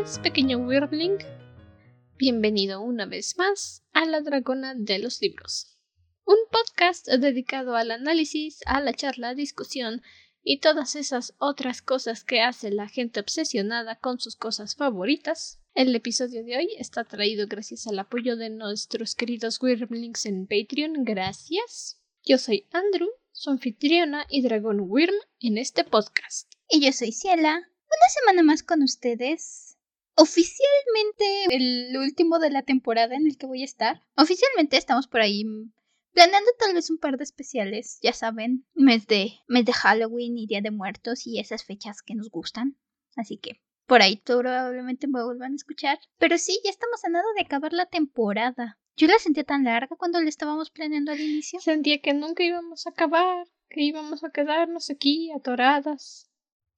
buenas, pequeño Wirbling. Bienvenido una vez más a La Dragona de los Libros, un podcast dedicado al análisis, a la charla, discusión y todas esas otras cosas que hace la gente obsesionada con sus cosas favoritas. El episodio de hoy está traído gracias al apoyo de nuestros queridos Wyrmlings en Patreon. Gracias. Yo soy Andrew, su anfitriona y dragón Wyrm en este podcast. Y yo soy Ciela. Una semana más con ustedes. Oficialmente el último de la temporada en el que voy a estar. Oficialmente estamos por ahí planeando tal vez un par de especiales, ya saben, mes de mes de Halloween y Día de Muertos y esas fechas que nos gustan. Así que por ahí probablemente me vuelvan a escuchar. Pero sí, ya estamos a nada de acabar la temporada. Yo la sentía tan larga cuando la estábamos planeando al inicio. Sentía que nunca íbamos a acabar, que íbamos a quedarnos aquí atoradas.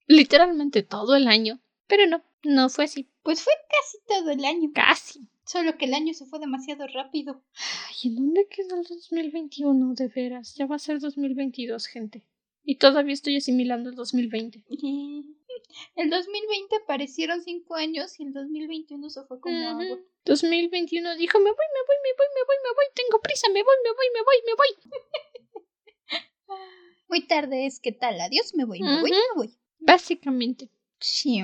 Literalmente todo el año. Pero no, no fue así. Pues fue casi todo el año. Casi. Solo que el año se fue demasiado rápido. Ay, ¿en dónde quedó el 2021? De veras, ya va a ser 2022, gente. Y todavía estoy asimilando el 2020. El 2020 parecieron cinco años y el 2021 se fue como agua. 2021 dijo, me voy, me voy, me voy, me voy, me voy, tengo prisa, me voy, me voy, me voy, me voy. Muy tarde es, ¿qué tal? Adiós, me voy, me voy, me voy. Básicamente. Sí.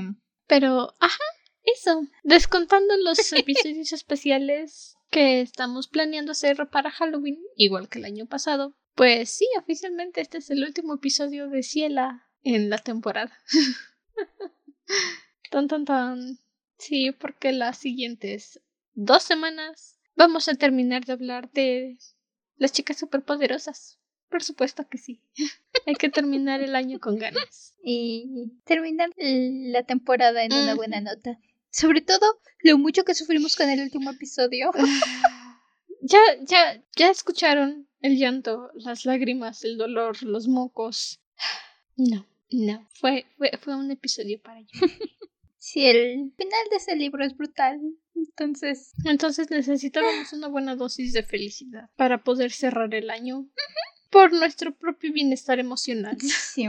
Pero, ajá, eso. Descontando los episodios especiales que estamos planeando hacer para Halloween, igual que el año pasado. Pues sí, oficialmente este es el último episodio de Ciela en la temporada. tan tan tan. Sí, porque las siguientes dos semanas vamos a terminar de hablar de las chicas superpoderosas. Por supuesto que sí. Hay que terminar el año con ganas. Y terminar la temporada en una buena nota. Sobre todo lo mucho que sufrimos con el último episodio. ya, ya, ya escucharon el llanto, las lágrimas, el dolor, los mocos. No, no, fue, fue, fue un episodio para yo. sí, el final de ese libro es brutal. Entonces. Entonces necesitábamos una buena dosis de felicidad para poder cerrar el año por nuestro propio bienestar emocional. Sí,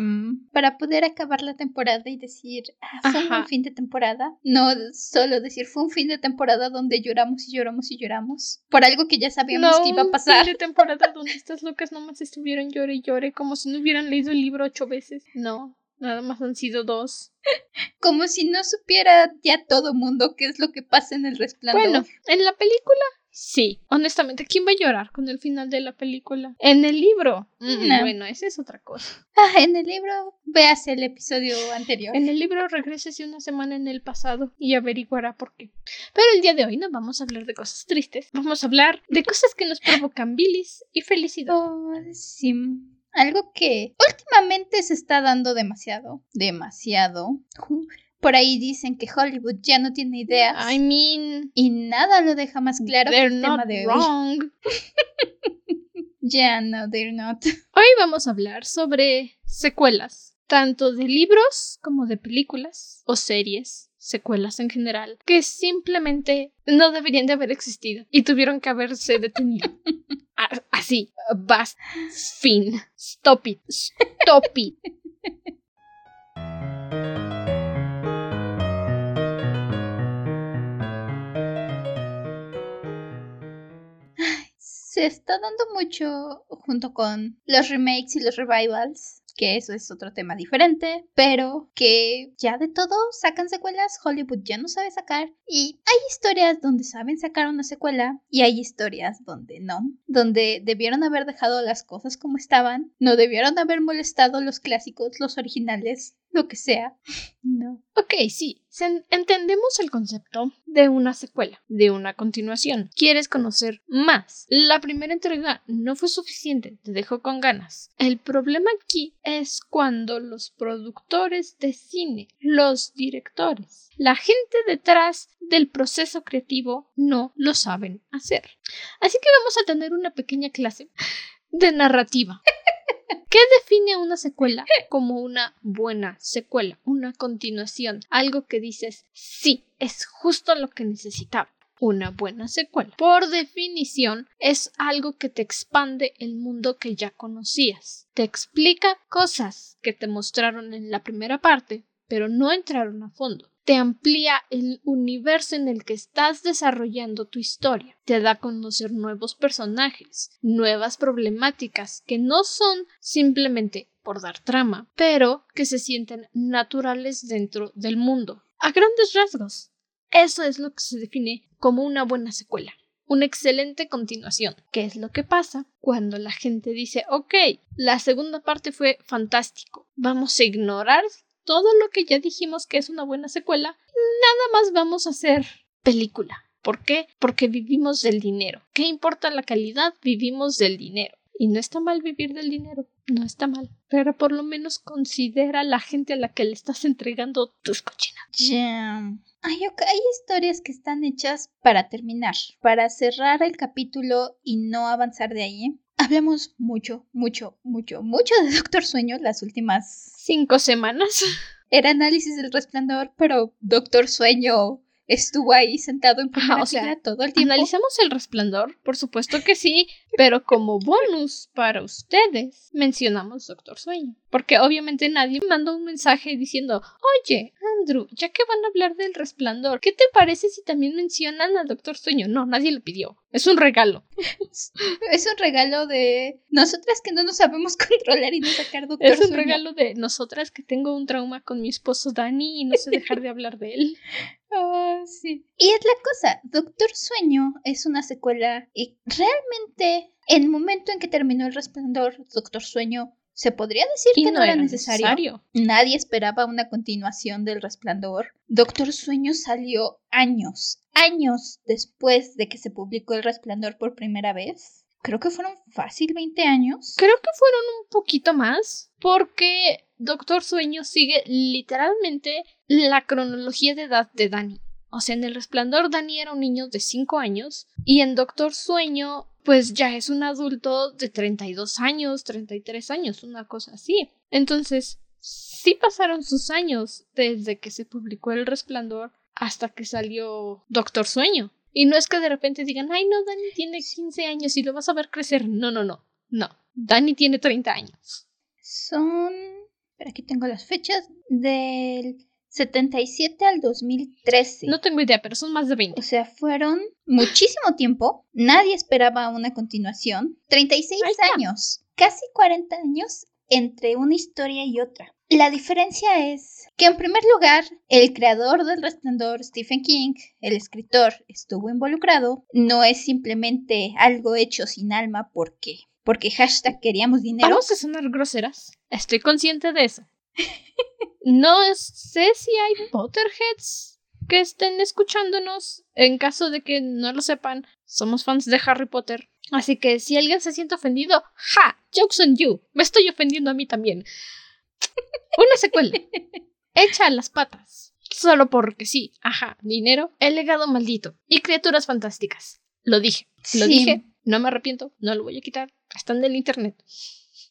para poder acabar la temporada y decir, ah, fue un fin de temporada. No solo decir, fue un fin de temporada donde lloramos y lloramos y lloramos. Por algo que ya sabíamos que iba a pasar. Un fin de temporada donde estas locas nomás estuvieron llore y llore, como si no hubieran leído el libro ocho veces. No. Nada más han sido dos. Como si no supiera ya todo mundo qué es lo que pasa en el resplandor. Bueno, en la película Sí, honestamente, ¿quién va a llorar con el final de la película? En el libro. Mm, bueno, esa es otra cosa. Ah, en el libro, veas el episodio anterior. En el libro regrésese una semana en el pasado y averiguará por qué. Pero el día de hoy no vamos a hablar de cosas tristes. Vamos a hablar de cosas que nos provocan bilis y felicidad. Oh, sí. Algo que últimamente se está dando demasiado. Demasiado. Por ahí dicen que Hollywood ya no tiene ideas. I mean. Y nada lo deja más claro que el tema de wrong. hoy. Ya, no, they're not. Hoy vamos a hablar sobre secuelas, tanto de libros como de películas o series, secuelas en general, que simplemente no deberían de haber existido y tuvieron que haberse detenido. Así, basta, fin, stop it, stop it. se está dando mucho junto con los remakes y los revivals, que eso es otro tema diferente, pero que ya de todo sacan secuelas, Hollywood ya no sabe sacar y hay historias donde saben sacar una secuela y hay historias donde no, donde debieron haber dejado las cosas como estaban, no debieron haber molestado los clásicos, los originales, lo que sea. No. Ok, sí, entendemos el concepto de una secuela, de una continuación. Quieres conocer más. La primera entrega no fue suficiente, te dejó con ganas. El problema aquí es cuando los productores de cine, los directores, la gente detrás del proceso creativo no lo saben hacer. Así que vamos a tener una pequeña clase de narrativa. ¿Qué define una secuela como una buena secuela, una continuación? Algo que dices, sí, es justo lo que necesitaba. Una buena secuela. Por definición, es algo que te expande el mundo que ya conocías. Te explica cosas que te mostraron en la primera parte, pero no entraron a fondo. Te amplía el universo en el que estás desarrollando tu historia. Te da a conocer nuevos personajes, nuevas problemáticas que no son simplemente por dar trama, pero que se sienten naturales dentro del mundo. A grandes rasgos, eso es lo que se define como una buena secuela una excelente continuación. ¿Qué es lo que pasa cuando la gente dice, ok, la segunda parte fue fantástico, vamos a ignorar todo lo que ya dijimos que es una buena secuela, nada más vamos a hacer película. ¿Por qué? Porque vivimos del dinero. ¿Qué importa la calidad? Vivimos del dinero. Y no está mal vivir del dinero, no está mal. Pero por lo menos considera a la gente a la que le estás entregando tus cochinas. Ya. Hay, hay historias que están hechas para terminar, para cerrar el capítulo y no avanzar de ahí. Hablamos mucho, mucho, mucho, mucho de Doctor Sueño las últimas cinco semanas. Era análisis del resplandor, pero Doctor Sueño estuvo ahí sentado en primera todo el tiempo. Analizamos el resplandor, por supuesto que sí, pero como bonus para ustedes mencionamos Doctor Sueño. Porque obviamente nadie mandó un mensaje diciendo, oye, Andrew, ya que van a hablar del resplandor, ¿qué te parece si también mencionan al Doctor Sueño? No, nadie lo pidió. Es un regalo. es un regalo de nosotras que no nos sabemos controlar y no sacar Doctor Es un regalo de nosotras que tengo un trauma con mi esposo Danny y no sé dejar de hablar de él. Oh, sí. Y es la cosa, Doctor Sueño es una secuela y realmente en el momento en que terminó el resplandor, Doctor Sueño se podría decir que no, era, necesario. Nadie esperaba una continuación del resplandor. Doctor Sueño salió años, años después de que se publicó el resplandor por primera vez. Creo que fueron fácil 20 años. Creo que fueron un poquito más, porque Doctor Sueño sigue literalmente la cronología de edad de Dani. O sea, en El Resplandor Dani era un niño de 5 años y en Doctor Sueño pues ya es un adulto de 32 años, 33 años, una cosa así. Entonces, sí pasaron sus años desde que se publicó El Resplandor hasta que salió Doctor Sueño. Y no es que de repente digan, ay no, Dani tiene 15 años y lo vas a ver crecer. No, no, no. No. Dani tiene 30 años. Son... Pero aquí tengo las fechas del 77 al 2013. No tengo idea, pero son más de 20. O sea, fueron muchísimo tiempo. Nadie esperaba una continuación. 36 años. Casi 40 años entre una historia y otra. La diferencia es que en primer lugar, el creador del resplandor, Stephen King, el escritor, estuvo involucrado. No es simplemente algo hecho sin alma porque porque hashtag queríamos dinero. Vamos a sonar groseras. Estoy consciente de eso. No sé si hay Potterheads que estén escuchándonos. En caso de que no lo sepan, somos fans de Harry Potter. Así que si alguien se siente ofendido, ¡ja! Jokes on you. Me estoy ofendiendo a mí también. Una secuela. Hecha a las patas. Solo porque sí. Ajá. Dinero, el legado maldito y criaturas fantásticas. Lo dije. Lo dije. No me arrepiento. No lo voy a quitar. Están del internet.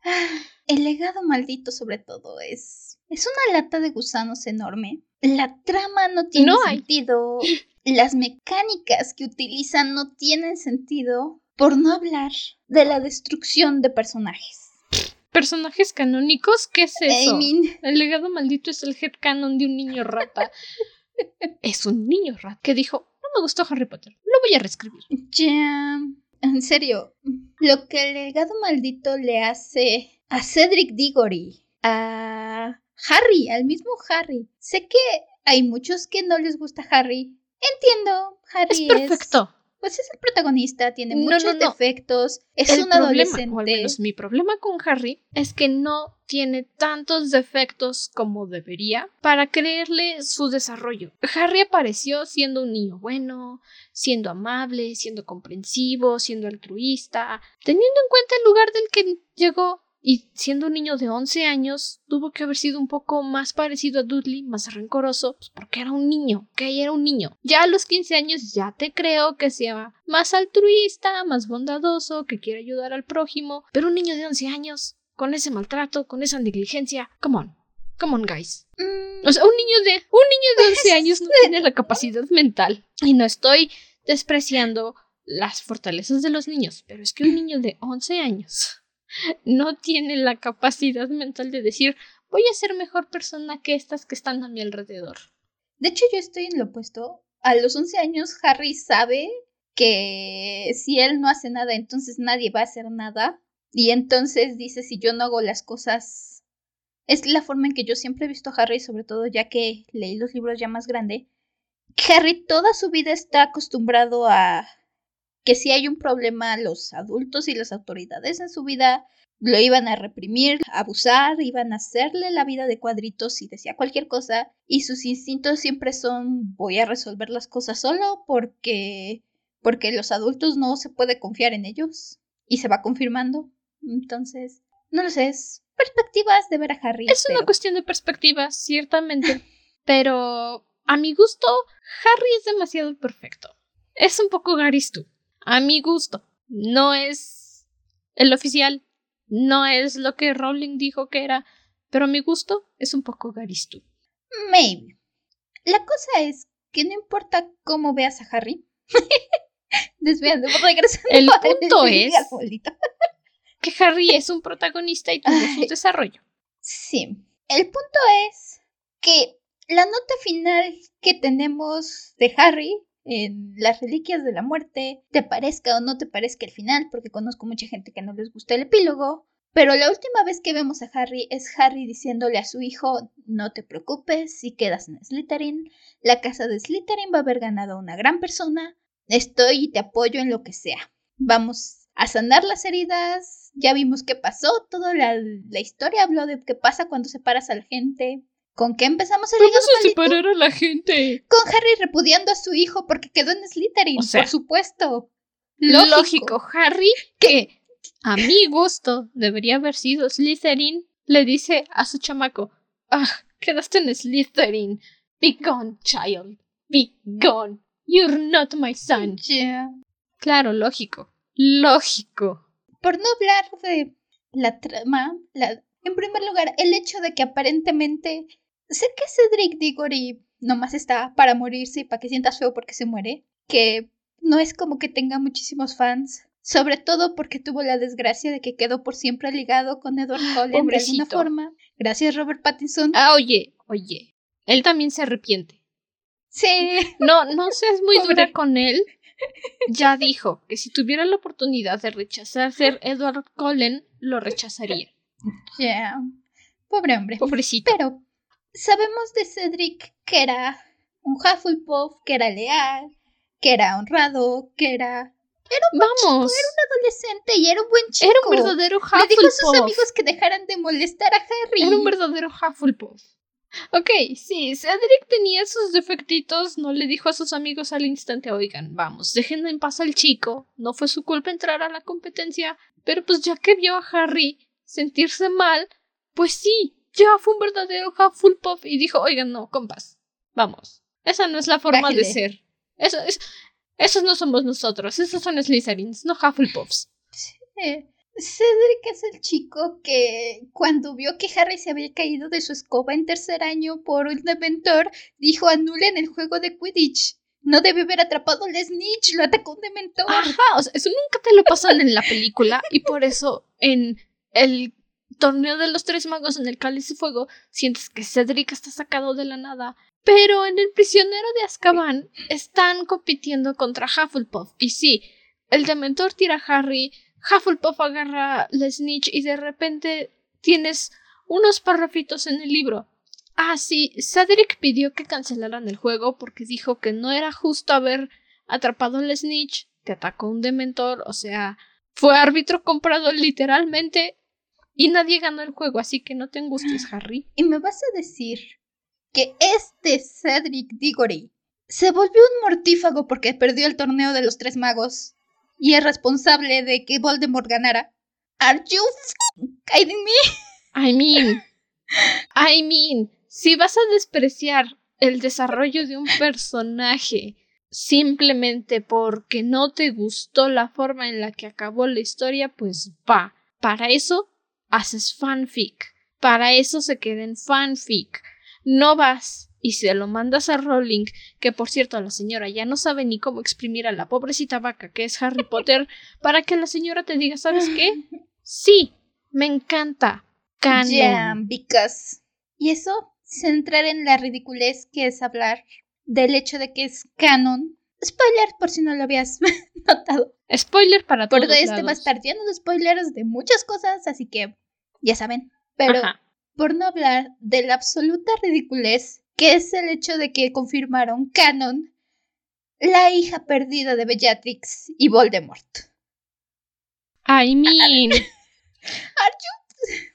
El legado maldito sobre todo es... Es una lata de gusanos enorme. La trama no tiene sentido. Las mecánicas que utilizan no tienen sentido. Por no hablar de la destrucción de personajes. ¿Personajes canónicos? ¿Qué es eso? El legado maldito es el headcanon de un niño rata. es un niño rata que dijo, no me gustó Harry Potter, lo voy a reescribir. Ya... En serio, lo que el legado maldito le hace a Cedric Diggory, a Harry, al mismo Harry. Sé que hay muchos que no les gusta Harry. Entiendo, Harry es perfecto. Pues es el protagonista, tiene muchos defectos, es un adolescente. O al menos mi problema con Harry es que no tiene tantos defectos como debería para creerle su desarrollo. Harry apareció siendo un niño bueno, siendo amable, siendo comprensivo, siendo altruista, teniendo en cuenta el lugar del que llegó y siendo un niño de 11 años, tuvo que haber sido un poco más parecido a Dudley, más rencoroso, pues porque era un niño, que era un niño. Ya a los 15 años ya te creo que sea más altruista, más bondadoso, que quiere ayudar al prójimo, pero un niño de 11 años con ese maltrato, con esa negligencia. Come on. Come on, guys. Mm. O sea, un niño de un niño de 11 años no tiene la capacidad mental. Y no estoy despreciando las fortalezas de los niños, pero es que un niño de 11 años no tiene la capacidad mental de decir, voy a ser mejor persona que estas que están a mi alrededor. De hecho, yo estoy en lo opuesto. A los 11 años, Harry sabe que si él no hace nada, entonces nadie va a hacer nada. Y entonces dice, si yo no hago las cosas... Es la forma en que yo siempre he visto a Harry, sobre todo ya que leí los libros ya más grande. Harry toda su vida está acostumbrado a que si hay un problema, los adultos y las autoridades en su vida lo iban a reprimir, abusar, iban a hacerle la vida de cuadritos si decía cualquier cosa y sus instintos siempre son voy a resolver las cosas solo porque porque los adultos no se puede confiar en ellos y se va confirmando. Entonces, no lo sé, es perspectivas de ver a Harry. Es una cuestión de perspectivas, ciertamente, pero a mi gusto Harry es demasiado perfecto. Es un poco Garistu a mi gusto. No es el oficial, no es lo que Rowling dijo que era, pero a mi gusto es un poco Garistu. Maybe. La cosa es que no importa cómo veas a Harry. Desviando, regresando. El punto es que Harry es un protagonista y tuvo su desarrollo. Sí. El punto es que la nota final que tenemos de Harry en Las Reliquias de la Muerte, te parezca o no te parezca el final, porque conozco mucha gente que no les gusta el epílogo, pero la última vez que vemos a Harry es Harry diciéndole a su hijo, no te preocupes, si quedas en Slytherin, la casa de Slytherin va a haber ganado a una gran persona, estoy y te apoyo en lo que sea. Vamos a sanar las heridas, ya vimos qué pasó, toda la, la historia habló de qué pasa cuando separas a la gente, ¿Con qué empezamos el Vamos a separar a la gente. Con Harry repudiando a su hijo porque quedó en Slytherin, por supuesto. Lógico. Harry, que a mi gusto debería haber sido Slytherin, le dice a su chamaco, ah, quedaste en Slytherin. Be gone, child. Be gone. You're not my son. Yeah. Claro, lógico. Lógico. Por no hablar de la trama, la... en primer lugar, el hecho de que aparentemente Sé que Cedric Diggory nomás está para morirse y para que sientas feo porque se muere. Que no es como que tenga muchísimos fans. Sobre todo porque tuvo la desgracia de que quedó por siempre ligado con Edward Cullen de alguna forma. Gracias, Robert Pattinson. Ah, oye, oye. Él también se arrepiente. Sí. No, no seas muy dura con él. Ya dijo que si tuviera la oportunidad de rechazar ser Edward Cullen, lo rechazaría. Ya. Pobre hombre. Pobrecito. Pero sabemos de Cedric que era un Hufflepuff, que era leal, que era honrado, que era... Era un Vamos. era un adolescente y era un buen chico. Era un verdadero Hufflepuff. Le dijo a sus amigos que dejaran de molestar a Harry. Era un verdadero Hufflepuff. Ok, sí, Cedric tenía sus defectitos, no le dijo a sus amigos al instante, oigan, vamos, dejen en paz al chico, no fue su culpa entrar a la competencia, pero pues ya que vio a Harry sentirse mal, pues sí, ya fue un verdadero Hufflepuff y dijo, oigan, no, compas, vamos. Esa no es la forma de ser. Eso es, esos no somos nosotros, esos son Slytherins, no Hufflepuffs. Cedric es el chico que cuando vio que Harry se había caído de su escoba en tercer año por un dementor, dijo anulen el juego de Quidditch. No debe haber atrapado al Snitch, lo atacó un dementor. Ajá, o sea, eso nunca te lo pasan en la película y por eso en el torneo de los tres magos en el cáliz de fuego, sientes que Cedric está sacado de la nada. Pero en el prisionero de Azkaban están compitiendo contra Hufflepuff. Y sí, el dementor tira a Harry, Hufflepuff agarra la snitch y de repente tienes unos parrafitos en el libro. Ah, sí, Cedric pidió que cancelaran el juego porque dijo que no era justo haber atrapado al snitch, que atacó un dementor, o sea, fue árbitro comprado literalmente y nadie ganó el juego, así que no te angusties, Harry. Y me vas a decir que este Cedric Diggory se volvió un mortífago porque perdió el torneo de los tres magos y es responsable de que Voldemort ganara. Are you kidding me? I mean, I mean, si vas a despreciar el desarrollo de un personaje simplemente porque no te gustó la forma en la que acabó la historia, pues va. Para eso haces fanfic. Para eso se queda en fanfic. No vas y se lo mandas a Rowling, que por cierto la señora ya no sabe ni cómo exprimir a la pobrecita vaca que es Harry Potter, para que la señora te diga, ¿sabes qué? Sí, me encanta. canon. Yeah, because. Y eso, centrar en la ridiculez que es hablar del hecho de que es canon. Spoiler, por si no lo habías notado. Spoiler para todos Porque este va a lados. estar lleno de spoilers de muchas cosas, así que ya saben. Pero Ajá. por no hablar de la absoluta ridiculez que es el hecho de que confirmaron canon la hija perdida de Bellatrix y Voldemort. I mean. Are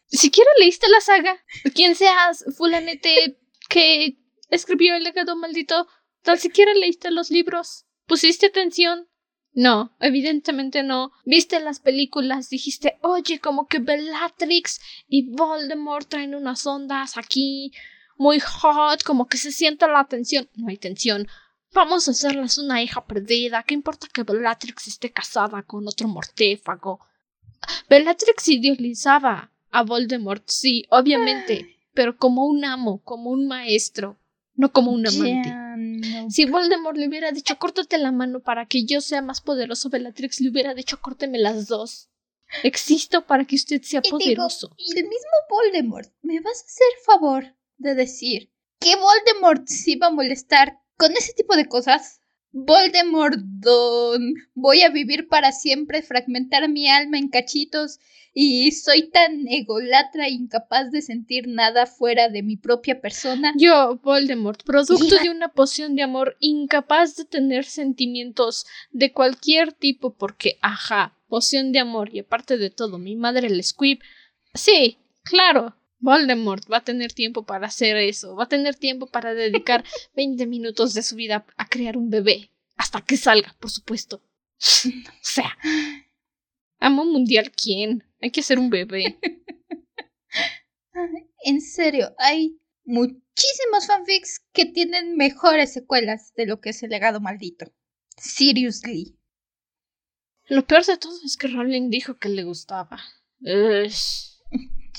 Siquiera leíste la saga. Quien seas, fulanete que escribió el legado maldito, tan siquiera leíste los libros. ¿Pusiste atención? No, evidentemente no. Viste las películas, dijiste, oye, como que Bellatrix y Voldemort traen unas ondas aquí muy hot, como que se siente la tensión. No hay tensión. Vamos a hacerles una hija perdida. ¿Qué importa que Bellatrix esté casada con otro mortéfago? Bellatrix idealizaba a Voldemort, sí, obviamente, pero como un amo, como un maestro, no como un amante. No. Si Voldemort le hubiera dicho córtate la mano para que yo sea más poderoso, Bellatrix le hubiera dicho córteme las dos. Existo para que usted sea Y digo, poderoso. y el mismo Voldemort, ¿me vas a hacer favor de decir que Voldemort se iba a molestar con ese tipo de cosas? Voldemort, don, voy a vivir para siempre, fragmentar mi alma en cachitos y soy tan egolatra e incapaz de sentir nada fuera de mi propia persona. Yo, Voldemort, producto de una poción de amor incapaz de tener sentimientos de cualquier tipo porque, ajá, poción de amor y aparte de todo, mi madre el Squib. Sí, claro, Voldemort va a tener tiempo para hacer eso, va a tener tiempo para dedicar 20 minutos de su vida a crear un bebé, hasta que salga, por supuesto. O sea, amo mundial, ¿quién? Hay que hacer un bebé. En serio, hay muchísimos fanfics que tienen mejores secuelas de lo que es el legado maldito. Seriously. Lo peor de todo es que Rowling dijo que le gustaba. Ush.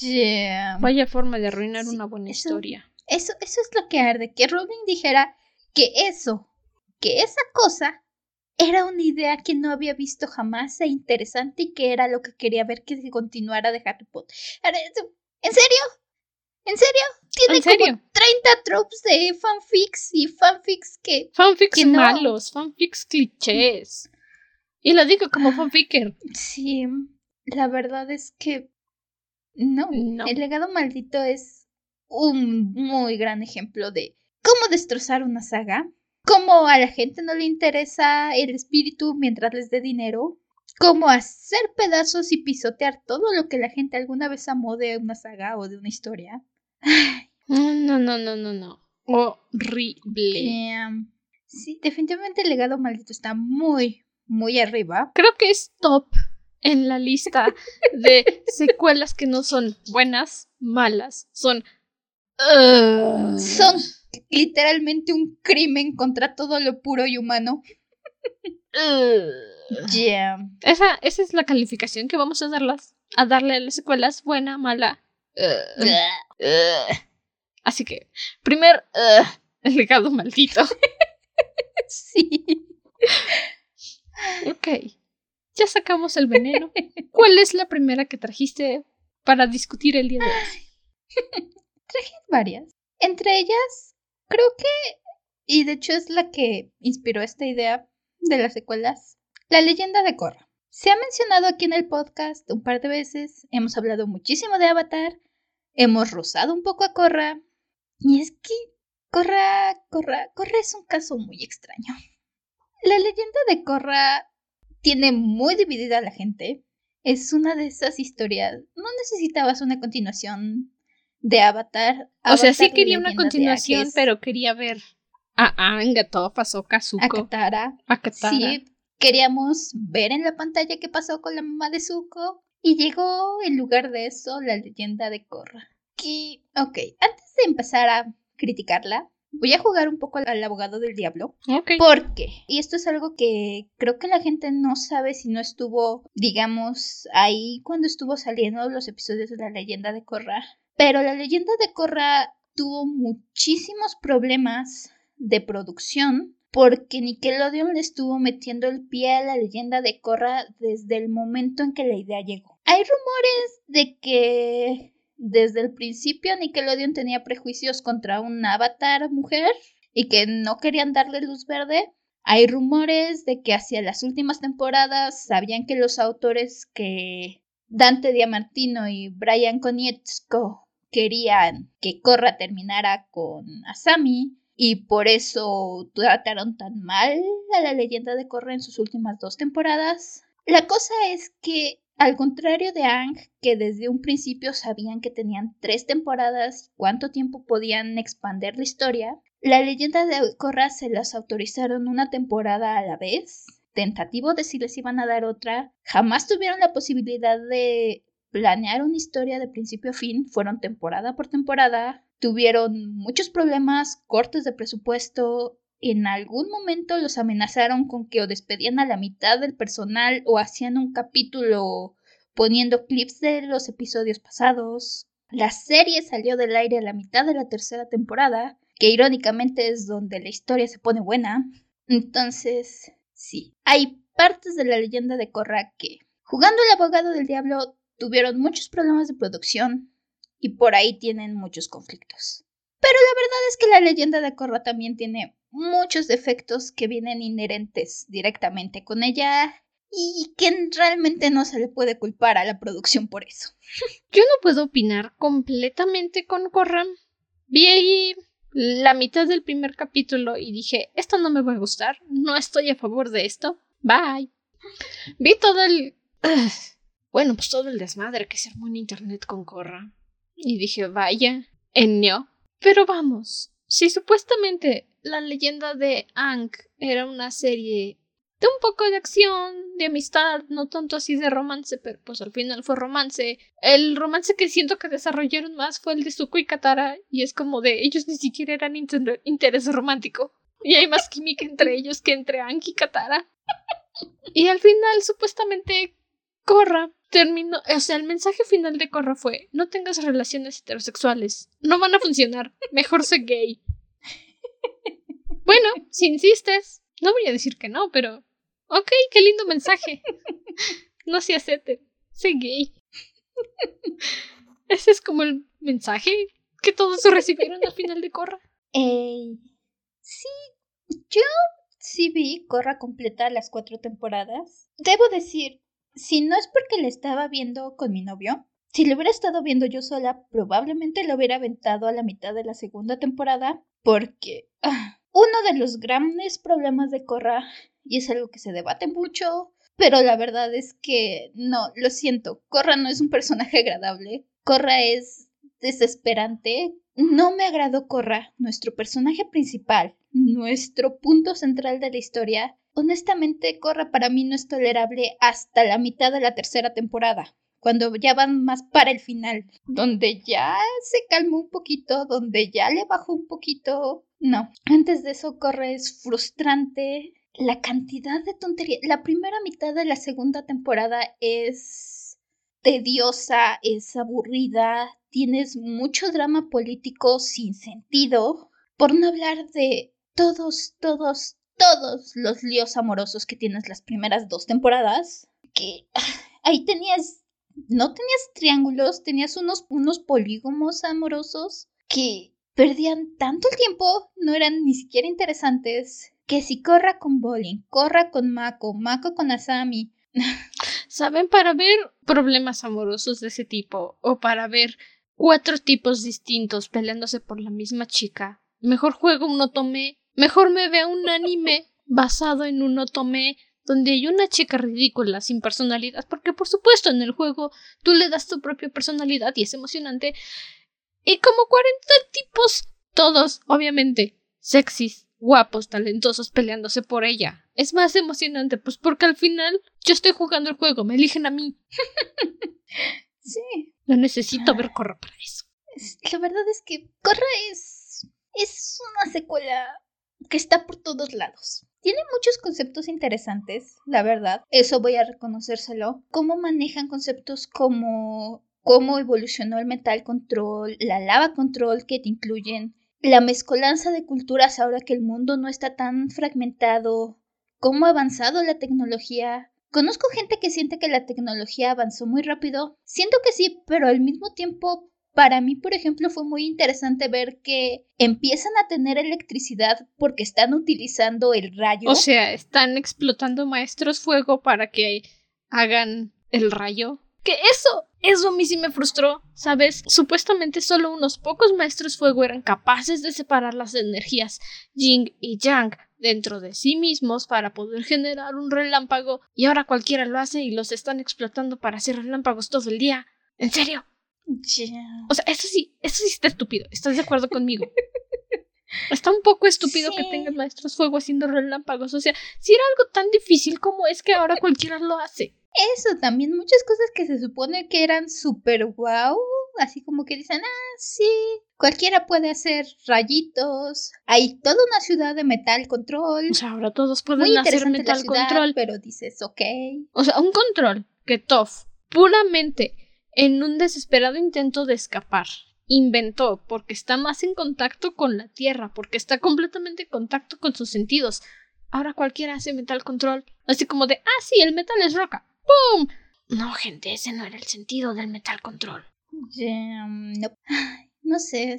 Yeah. Vaya forma de arruinar Sí, una buena eso- historia. Eso, eso es lo que arde, que Rowling dijera que eso, que esa cosa era una idea que no había visto jamás e interesante y que era lo que quería ver que se continuara de Harry Potter. ¿En serio? ¿En serio? Tiene ¿En serio? como 30 tropes de fanfics y fanfics que... Fanfics que no. malos, fanfics clichés. Y lo digo como fanficker. Sí, la verdad es que... No, No. el legado maldito es un muy gran ejemplo de cómo destrozar una saga, cómo a la gente no le interesa el espíritu mientras les dé dinero, cómo hacer pedazos y pisotear todo lo que la gente alguna vez amó de una saga o de una historia. No, no, no, no, no. Horrible. Sí, definitivamente el legado maldito está muy, muy arriba. Creo que es top en la lista de secuelas que no son buenas, malas. Son. Son literalmente un crimen contra todo lo puro y humano. Yeah. Esa, esa es la calificación que vamos a darlas. A darle a las secuelas buena, mala. Así que, primer, el legado maldito. Sí. Ok. Ya sacamos el veneno. ¿Cuál es la primera que trajiste para discutir el día de hoy? varias. Entre ellas, creo que, y de hecho es la que inspiró esta idea de las secuelas, la leyenda de Korra. Se ha mencionado aquí en el podcast un par de veces, hemos hablado muchísimo de Avatar, hemos rozado un poco a Korra, y es que Korra, Korra, Korra es un caso muy extraño. La leyenda de Korra tiene muy dividida a la gente. Es una de esas historias. No necesitabas una continuación de Avatar. O sea, sí quería una continuación, pero quería ver a Aang, a Toph, a Kazuko, a Katara. a Katara. Sí, queríamos ver en la pantalla qué pasó con la mamá de Zuko. Y llegó en lugar de eso la leyenda de Korra. Que, ok, antes de empezar a criticarla, voy a jugar un poco al abogado del diablo. Ok. Porque, y esto es algo que creo que la gente no sabe si no estuvo, digamos, ahí cuando estuvo saliendo los episodios de la leyenda de Korra. Pero la leyenda de Korra tuvo muchísimos problemas de producción porque Nickelodeon le estuvo metiendo el pie a la leyenda de Korra desde el momento en que la idea llegó. Hay rumores de que desde el principio Nickelodeon tenía prejuicios contra un avatar mujer y que no querían darle luz verde. Hay rumores de que hacia las últimas temporadas sabían que los autores que Dante Diamantino y Brian Konietzko querían que Korra terminara con Asami y por eso trataron tan mal a la leyenda de Korra en sus últimas dos temporadas. La cosa es que, al contrario de Ang, que desde un principio sabían que tenían tres temporadas y cuánto tiempo podían expander la historia, la leyenda de Korra se las autorizaron una temporada a la vez, tentativo de si les iban a dar otra, jamás tuvieron la posibilidad de planear una historia de principio a fin, fueron temporada por temporada, tuvieron muchos problemas, cortes de presupuesto, en algún momento los amenazaron con que o despedían a la mitad del personal o hacían un capítulo poniendo clips de los episodios pasados. La serie salió del aire a la mitad de la tercera temporada, que irónicamente es donde la historia se pone buena. Entonces, sí, hay partes de la leyenda de Korra que, jugando el abogado del diablo, tuvieron muchos problemas de producción y por ahí tienen muchos conflictos. Pero la verdad es que la leyenda de Korra también tiene muchos defectos que vienen inherentes directamente con ella y que realmente no se le puede culpar a la producción por eso. Yo no puedo opinar completamente con Korra. Vi ahí la mitad del primer capítulo y dije, esto no me va a gustar, no estoy a favor de esto. Bye. Vi todo el... bueno, pues todo el desmadre que se armó en internet con Korra. Y dije, vaya, Ennio. Pero vamos, si supuestamente la leyenda de Ang era una serie de un poco de acción, de amistad, no tanto así de romance, pero pues al final fue romance. El romance que siento que desarrollaron más fue el de Zuko y Katara, y es como de ellos ni siquiera eran interés romántico. Y hay más química entre ellos que entre Ang y Katara. y al final, supuestamente, Korra terminó. O sea, el mensaje final de Korra fue: no tengas relaciones heterosexuales. No van a funcionar. Mejor sé gay. Bueno, si insistes, no voy a decir que no, pero. Ok, qué lindo mensaje. No seas hetero, sé gay. Ese es como el mensaje que todos recibieron al final de Corra. Eh, sí, yo sí vi Corra completa las cuatro temporadas. Debo decir, si no es porque le estaba viendo con mi novio, si lo hubiera estado viendo yo sola, probablemente lo hubiera aventado a la mitad de la segunda temporada, porque ah, uno de los grandes problemas de Korra, y es algo que se debate mucho, pero la verdad es que no, lo siento, Korra no es un personaje agradable, Korra es desesperante. No me agradó Korra, nuestro personaje principal, nuestro punto central de la historia. Honestamente, Korra para mí no es tolerable hasta la mitad de la tercera temporada cuando ya van más para el final, donde ya se calmó un poquito, donde ya le bajó un poquito. No, antes de eso corre es frustrante. La cantidad de tontería. La primera mitad de la segunda temporada es tediosa, es aburrida, tienes mucho drama político sin sentido, por no hablar de todos, todos, todos los líos amorosos que tienes las primeras dos temporadas, que ah, ahí tenías no tenías triángulos, tenías unos, unos polígomos amorosos que perdían tanto el tiempo, no eran ni siquiera interesantes, que si corra con Bolin, corra con Mako, Mako con Asami. ¿Saben? Para ver problemas amorosos de ese tipo, o para ver cuatro tipos distintos peleándose por la misma chica, mejor juego un otome, mejor me vea un anime basado en un otome donde hay una chica ridícula sin personalidad, porque por supuesto en el juego tú le das tu propia personalidad y es emocionante, y como 40 tipos, todos, obviamente, sexys, guapos, talentosos, peleándose por ella. Es más emocionante, pues porque al final yo estoy jugando el juego, me eligen a mí. sí. No necesito ver Corra para eso. La verdad es que Corra es. es una secuela que está por todos lados. Tiene muchos conceptos interesantes, la verdad. Eso voy a reconocérselo. Cómo manejan conceptos como cómo evolucionó el metal control, la lava control que te incluyen, la mezcolanza de culturas ahora que el mundo no está tan fragmentado, cómo ha avanzado la tecnología. Conozco gente que siente que la tecnología avanzó muy rápido. Siento que sí, pero al mismo tiempo para mí, por ejemplo, fue muy interesante ver que empiezan a tener electricidad porque están utilizando el rayo. O sea, están explotando maestros fuego para que hagan el rayo. Que eso, eso a mí sí me frustró, ¿sabes? Supuestamente solo unos pocos maestros fuego eran capaces de separar las energías Ying y Yang dentro de sí mismos para poder generar un relámpago y ahora cualquiera lo hace y los están explotando para hacer relámpagos todo el día. ¿En serio? O sea, eso sí, eso sí está estúpido. ¿Estás de acuerdo conmigo? Está un poco estúpido que tengan maestros fuego haciendo relámpagos. O sea, si era algo tan difícil como es que ahora cualquiera lo hace. Eso también, muchas cosas que se supone que eran súper guau, así como que dicen, ah, sí, cualquiera puede hacer rayitos, hay toda una ciudad de metal control. O sea, ahora todos pueden hacer metal control. Pero dices, ok. O sea, un control que Toff puramente en un desesperado intento de escapar inventó porque está más en contacto con la Tierra, porque está completamente en contacto con sus sentidos. Ahora cualquiera hace metal control, así como de, ah, sí, el metal es roca. ¡Pum! No, gente, ese no era el sentido del metal control. no. no sé,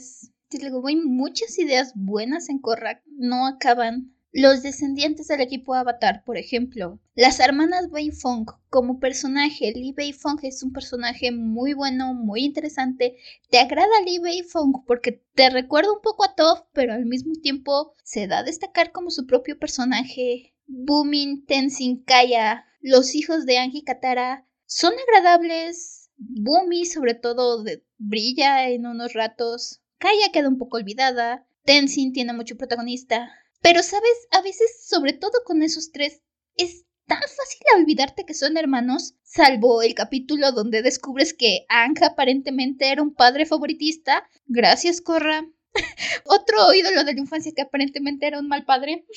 luego hay muchas ideas buenas en Korra, no acaban. Los descendientes del equipo Avatar, por ejemplo. Las hermanas Fong como personaje. Li Fong es un personaje muy bueno, muy interesante. Te agrada Li Fong porque te recuerda un poco a Toph, pero al mismo tiempo se da a destacar como su propio personaje. Boomin, Tenzin, Kaya, los hijos de Angie Katara son agradables. Boomy, sobre todo, brilla en unos ratos. Kaya queda un poco olvidada. Tenzin tiene mucho protagonista. Pero, ¿sabes? A veces, sobre todo con esos tres, es tan fácil olvidarte que son hermanos, salvo el capítulo donde descubres que Ang aparentemente era un padre favoritista. Gracias, Corra. Otro ídolo de la infancia que aparentemente era un mal padre.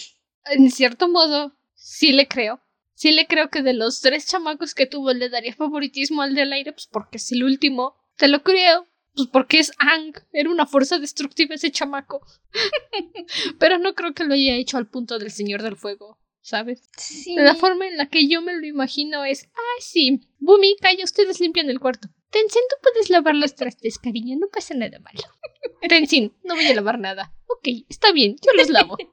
En cierto modo, sí le creo sí le creo que de los tres chamacos que tuvo le daría favoritismo al del aire, pues porque es el último. Te lo creo. Pues porque es Ang. Era una fuerza destructiva ese chamaco. Pero no creo que lo haya hecho al punto del Señor del Fuego. ¿Sabes? Sí. La forma en la que yo me lo imagino es, ay sí, Bumi, calla, ustedes limpian el cuarto. Tenzin, tú puedes lavar los trastes, cariño, no pasa nada malo. Tenzin, no voy a lavar nada. Ok, está bien, yo los lavo.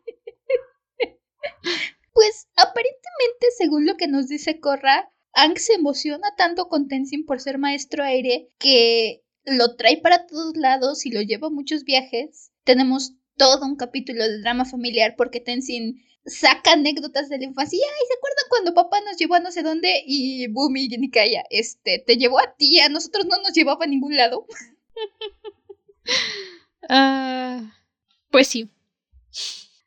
Pues aparentemente, según lo que nos dice Korra, Ang se emociona tanto con Tenzin por ser maestro aire que lo trae para todos lados y lo lleva a muchos viajes. Tenemos todo un capítulo de drama familiar porque Tenzin saca anécdotas de la infancia. Ay, ¿se acuerdan cuando papá nos llevó a no sé dónde? Y Bumi y Nikaya, este, te llevó a ti, a nosotros no nos llevaba a ningún lado. Ah, pues sí.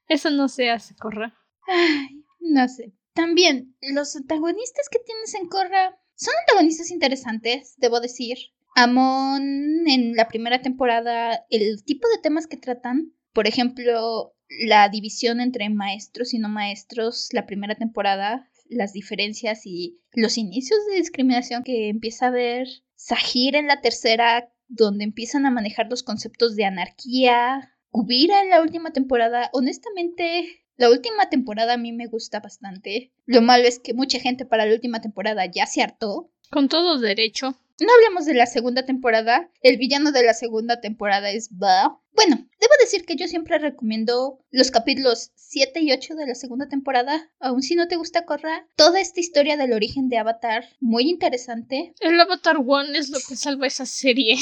Eso no se hace, Corra. Ay, no sé. También, los antagonistas que tienes en Korra son antagonistas interesantes, debo decir. Amon, en la primera temporada, el tipo de temas que tratan, por ejemplo, la división entre maestros y no maestros, la primera temporada, las diferencias y los inicios de discriminación que empieza a haber. Sahir en la tercera, donde empiezan a manejar los conceptos de anarquía. Kubira en la última temporada, honestamente, la última temporada a mí me gusta bastante. Lo malo es que mucha gente para la última temporada ya se hartó. Con todo derecho. No hablemos de la segunda temporada. El villano de la segunda temporada es Ba. Bueno, debo decir que yo siempre recomiendo los capítulos 7 y 8 de la segunda temporada. Aun si no te gusta Corra, toda esta historia del origen de Avatar, muy interesante. El Avatar One es lo que salva esa serie.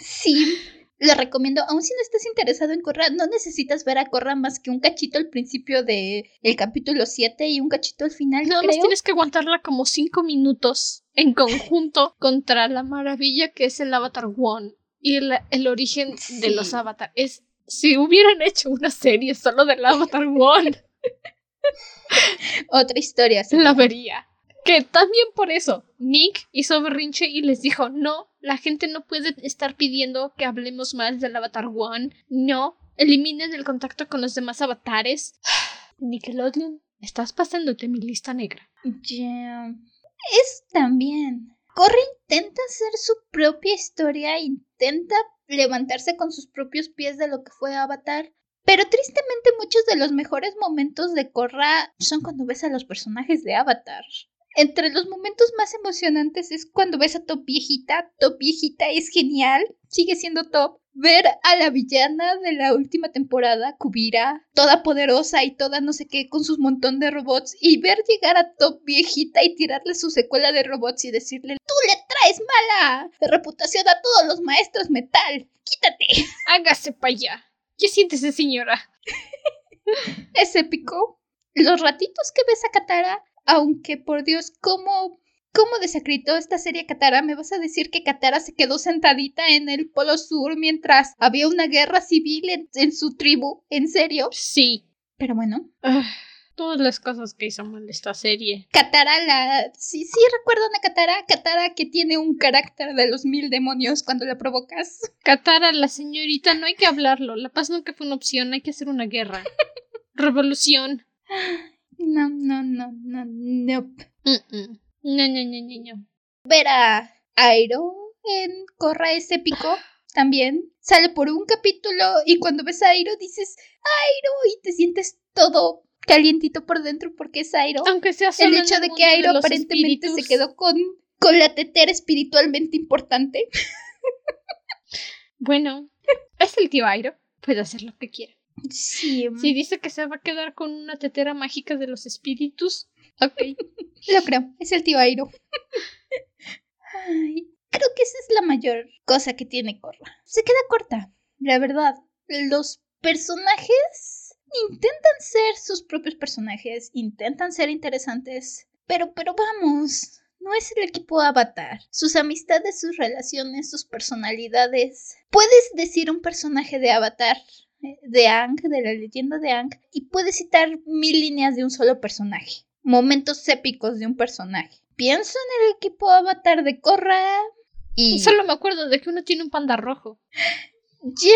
Sí, le recomiendo, aun si no estás interesado en Corra, no necesitas ver a Corra más que un cachito al principio de el capítulo 7 y un cachito al final. Nada más tienes que aguantarla como 5 minutos en conjunto contra la maravilla que es el Avatar One y el, origen de los Avatar. Es si hubieran hecho una serie solo del Avatar One. Otra historia. La vería. Que también por eso Nick hizo berrinche y les dijo, no, la gente no puede estar pidiendo que hablemos más del Avatar One. No, eliminen el contacto con los demás avatares. Nickelodeon, estás pasándote mi lista negra. Ya. Es también. Corre intenta hacer su propia historia, intenta levantarse con sus propios pies de lo que fue Avatar. Pero tristemente muchos de los mejores momentos de Korra son cuando ves a los personajes de Avatar Entre los momentos más emocionantes es cuando ves a Top Viejita. Top Viejita es genial, sigue siendo top. Ver a la villana de la última temporada, Kubira, toda poderosa y toda no sé qué con sus montón de robots, y ver llegar a Top Viejita y tirarle su secuela de robots y decirle, tú le traes mala de reputación a todos los maestros metal, quítate. Hágase para allá. ¿Qué siéntese, señora? es épico. Los ratitos que ves a Katara aunque por Dios, ¿cómo, cómo desacreditó esta serie Katara? ¿Me vas a decir que Katara se quedó sentadita en el Polo Sur mientras había una guerra civil en, su tribu? ¿En serio? Sí. Pero bueno. Ah, todas las cosas que hizo mal esta serie. Katara, la. Sí, sí, recuerdo a Katara. Katara que tiene un carácter de los mil demonios cuando la provocas. Katara, la señorita, no hay que hablarlo. La paz nunca fue una opción, hay que hacer una guerra. Revolución. No, no, no, no, no. No, no, no, no, Ver a Airo en Corra es épico también. Sale por un capítulo y cuando ves a Airo dices Airo y te sientes todo calientito por dentro porque es Airo. Aunque sea El hecho de que Airo aparentemente se quedó con, con la tetera espiritualmente importante. bueno, es el tío Airo. Puede hacer lo que quiera. Sí. Si dice que se va a quedar con una tetera mágica de los espíritus, ok. Lo creo, es el tío Airo. Ay, creo que esa es la mayor cosa que tiene Korra. Se queda corta, la verdad. Los personajes intentan ser sus propios personajes, intentan ser interesantes, pero, pero vamos, no es el equipo Avatar. Sus amistades, sus relaciones, sus personalidades. Puedes decir un personaje de Avatar de Ang, de la leyenda de Ang, y puede citar mil líneas de un solo personaje, momentos épicos de un personaje. Pienso en el equipo Avatar de Korra y... Solo me acuerdo de que uno tiene un panda rojo. Ya.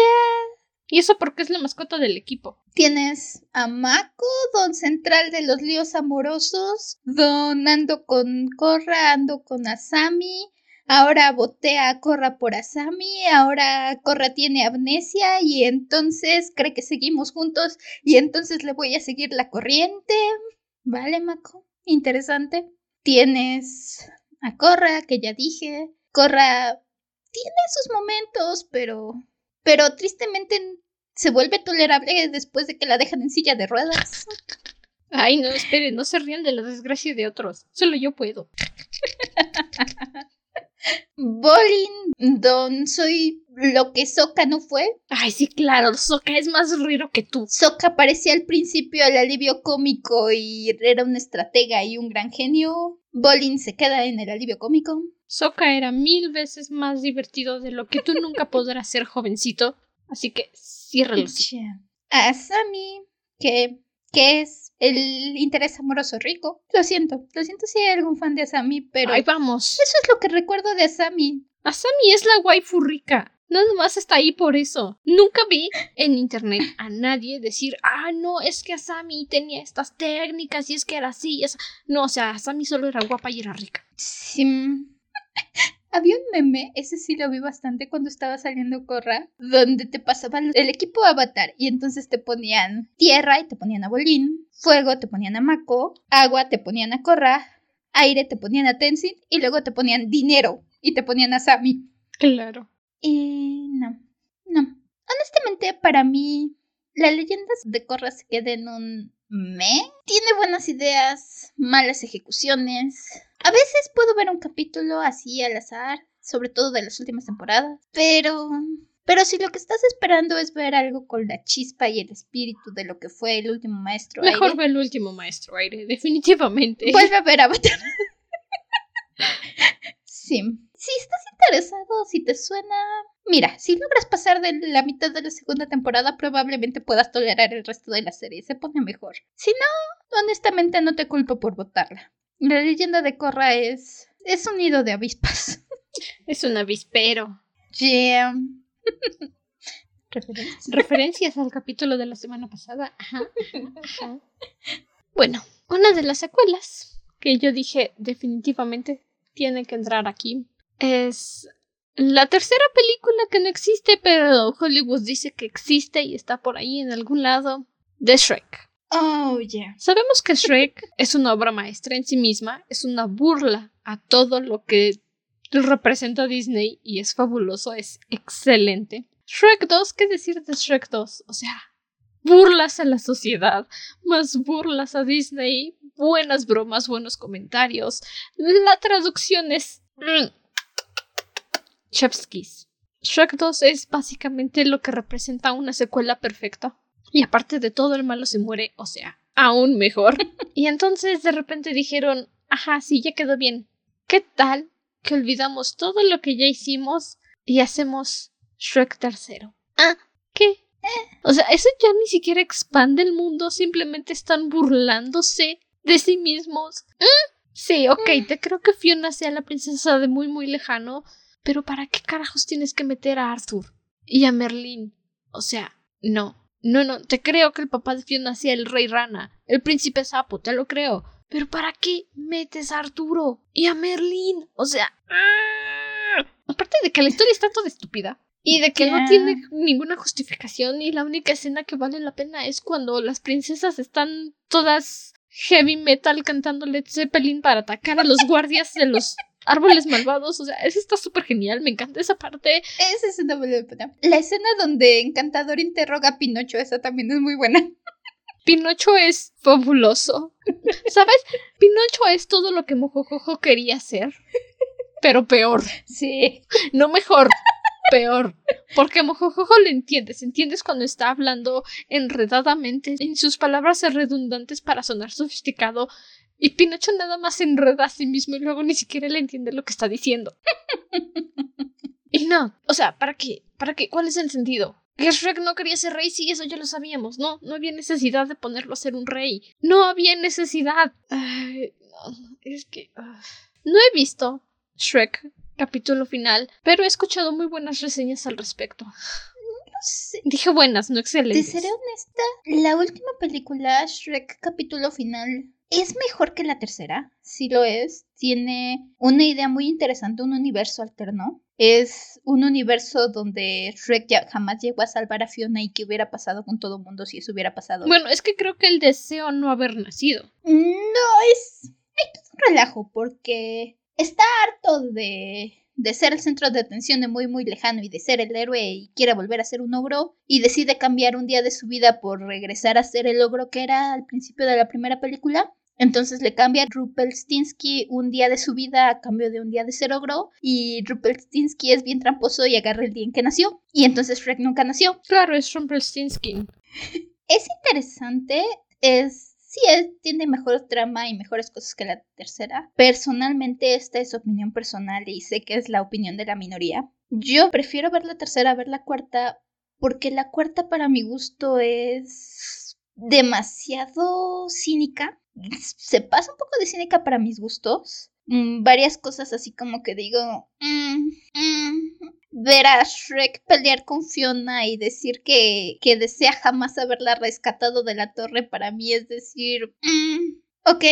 Y eso porque es la mascota del equipo. Tienes a Mako, don central de los líos amorosos, don ando con Korra, ando con Asami, ahora botea a Corra por Asami, ahora Corra tiene amnesia y entonces cree que seguimos juntos y entonces le voy a seguir la corriente. Vale, Mako, interesante. Tienes a Corra, que ya dije. Corra tiene sus momentos, pero... Pero tristemente se vuelve tolerable después de que la dejan en silla de ruedas. Ay, no, esperen, no se rían de la desgracia de otros. Solo yo puedo. Bolin, Don, soy lo que Soka no fue. Ay, sí, claro, Soka es más riro que tú. Soka parecía al principio el alivio cómico y era un estratega y un gran genio. Bolin se queda en el alivio cómico. Soka era mil veces más divertido de lo que tú nunca podrás ser, jovencito. Así que ciérralo. Asami, que, que es el interés amoroso rico. Lo siento, lo siento si hay algún fan de Asami, pero. Ahí vamos. Eso es lo que recuerdo de Asami. Asami es la waifu rica. Nada más está ahí por eso. Nunca vi en internet a nadie decir, ah, no, es que Asami tenía estas técnicas y es que era así. Es... No, o sea, Asami solo era guapa y era rica. Sí. Había un meme, ese sí lo vi bastante cuando estaba saliendo Corra, donde te pasaban el equipo Avatar y entonces te ponían tierra y te ponían a Bolín, fuego te ponían a Mako, agua te ponían a Corra, aire te ponían a Tenzin y luego te ponían dinero y te ponían a Sami. Claro. Y no, no. Honestamente, para mí, la leyenda de Corra se queda en un me. Tiene buenas ideas, malas ejecuciones. A veces puedo ver un capítulo así al azar, sobre todo de las últimas temporadas, pero... Pero si lo que estás esperando es ver algo con la chispa y el espíritu de lo que fue el último maestro Mejor ve el último maestro aire, definitivamente. Vuelve a ver Avatar. sí. Si estás interesado, si te suena... Mira, si logras pasar de la mitad de la segunda temporada, probablemente puedas tolerar el resto de la serie. Se pone mejor. Si no, honestamente no te culpo por votarla. La leyenda de Korra es. es un nido de avispas. Es un avispero. Yeah. Referencias. Referencias al capítulo de la semana pasada. Bueno, una de las secuelas que yo dije definitivamente tiene que entrar aquí es la tercera película que no existe, pero Hollywood dice que existe y está por ahí en algún lado, de Shrek. Oh, yeah. Sabemos que Shrek es una obra maestra en sí misma, es una burla a todo lo que representa Disney y es fabuloso, es excelente. Shrek 2, ¿qué decir de Shrek 2? O sea, burlas a la sociedad, más burlas a Disney, buenas bromas, buenos comentarios. La traducción es... Mm, Chefskis. Shrek 2 es básicamente lo que representa una secuela perfecta. Y aparte de todo, el malo se muere, o sea, aún mejor. y entonces de repente dijeron, ajá, sí, ya quedó bien. ¿Qué tal que olvidamos todo lo que ya hicimos y hacemos Shrek tercero? Ah, ¿qué? O sea, eso ya ni siquiera expande el mundo, simplemente están burlándose de sí mismos. ¿Mm? Sí, ok, te creo que Fiona sea la princesa de muy muy lejano, pero ¿para qué carajos tienes que meter a Arthur y a Merlín? O sea, no. No, no, te creo que el papá de Fiona sea el rey rana, el príncipe sapo, te lo creo. Pero ¿para qué metes a Arturo y a Merlín? O sea, ¡ah! aparte de que la historia está toda estúpida y de que no tiene ninguna justificación y la única escena que vale la pena es cuando las princesas están todas heavy metal cantando Led Zeppelin para atacar a los guardias de los árboles malvados. O sea, eso está súper genial. Me encanta esa parte. Esa escena vale la pena. La escena donde Encantador interroga a Pinocho, esa también es muy buena. Pinocho es fabuloso. ¿Sabes? Pinocho es todo lo que Mojojojo quería ser. Pero peor. Sí. No mejor. Peor. Porque Mojojojo lo entiendes. Entiendes cuando está hablando enredadamente en sus palabras redundantes para sonar sofisticado. Y Pinocho nada más se enreda a sí mismo y luego ni siquiera le entiende lo que está diciendo. y no. O sea, ¿para qué? ¿Para qué? ¿Cuál es el sentido? Que Shrek no quería ser rey, sí, eso ya lo sabíamos, ¿no? No había necesidad de ponerlo a ser un rey. No había necesidad. Ay, no, es que... ah. No he visto Shrek capítulo final, pero he escuchado muy buenas reseñas al respecto. Sé. Dije buenas, no Te excelentes. seré honesta, la última película, Shrek capítulo final, es mejor que la tercera, sí lo es. Tiene una idea muy interesante, un universo alterno. Es un universo donde Shrek ya jamás llegó a salvar a Fiona y qué hubiera pasado con todo el mundo si eso hubiera pasado. Bueno, es que creo que el deseo no haber nacido. No, es... Hay todo un relajo porque está harto de, de ser el centro de atención de muy muy lejano y de ser el héroe y quiere volver a ser un ogro y decide cambiar un día de su vida por regresar a ser el ogro que era al principio de la primera película. Entonces le cambia a Rumpelstiltskin un día de su vida a cambio de un día de ser ogro y Rumpelstiltskin es bien tramposo y agarra el día en que nació y entonces Shrek nunca nació. Claro, es Rumpelstiltskin. Es interesante, es sí es, tiene mejor trama y mejores cosas que la tercera. Personalmente esta es opinión personal y sé que es la opinión de la minoría. Yo prefiero ver la tercera ver la cuarta porque la cuarta para mi gusto es demasiado cínica. Se pasa un poco de cínica para mis gustos. Mm, varias cosas así como que digo, mm, mm, ver a Shrek pelear con Fiona y decir que, que desea jamás haberla rescatado de la torre para mí es decir, mm, ok,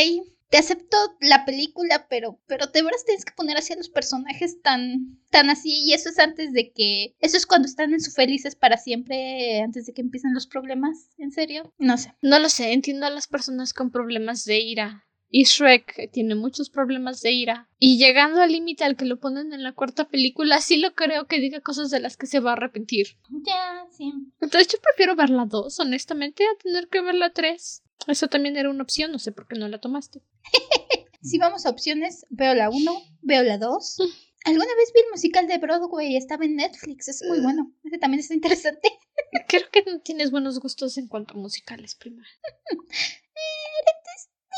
te acepto la película, pero, pero de veras tienes que poner así a los personajes tan, tan así y eso es antes de que, eso es cuando están en su felices para siempre, antes de que empiecen los problemas, ¿en serio? No sé. No lo sé, entiendo a las personas con problemas de ira. Y Shrek tiene muchos problemas de ira. Y llegando al límite al que lo ponen en la cuarta película, sí lo creo que diga cosas de las que se va a arrepentir. Ya, sí. Entonces yo prefiero ver la 2, honestamente, a tener que ver la 3. Eso también era una opción, no sé por qué no la tomaste. Si vamos a opciones, veo la 1, veo la 2. Alguna vez vi el musical de Broadway, estaba en Netflix, es muy bueno. Ese también está interesante. Creo que no tienes buenos gustos en cuanto a musicales, prima.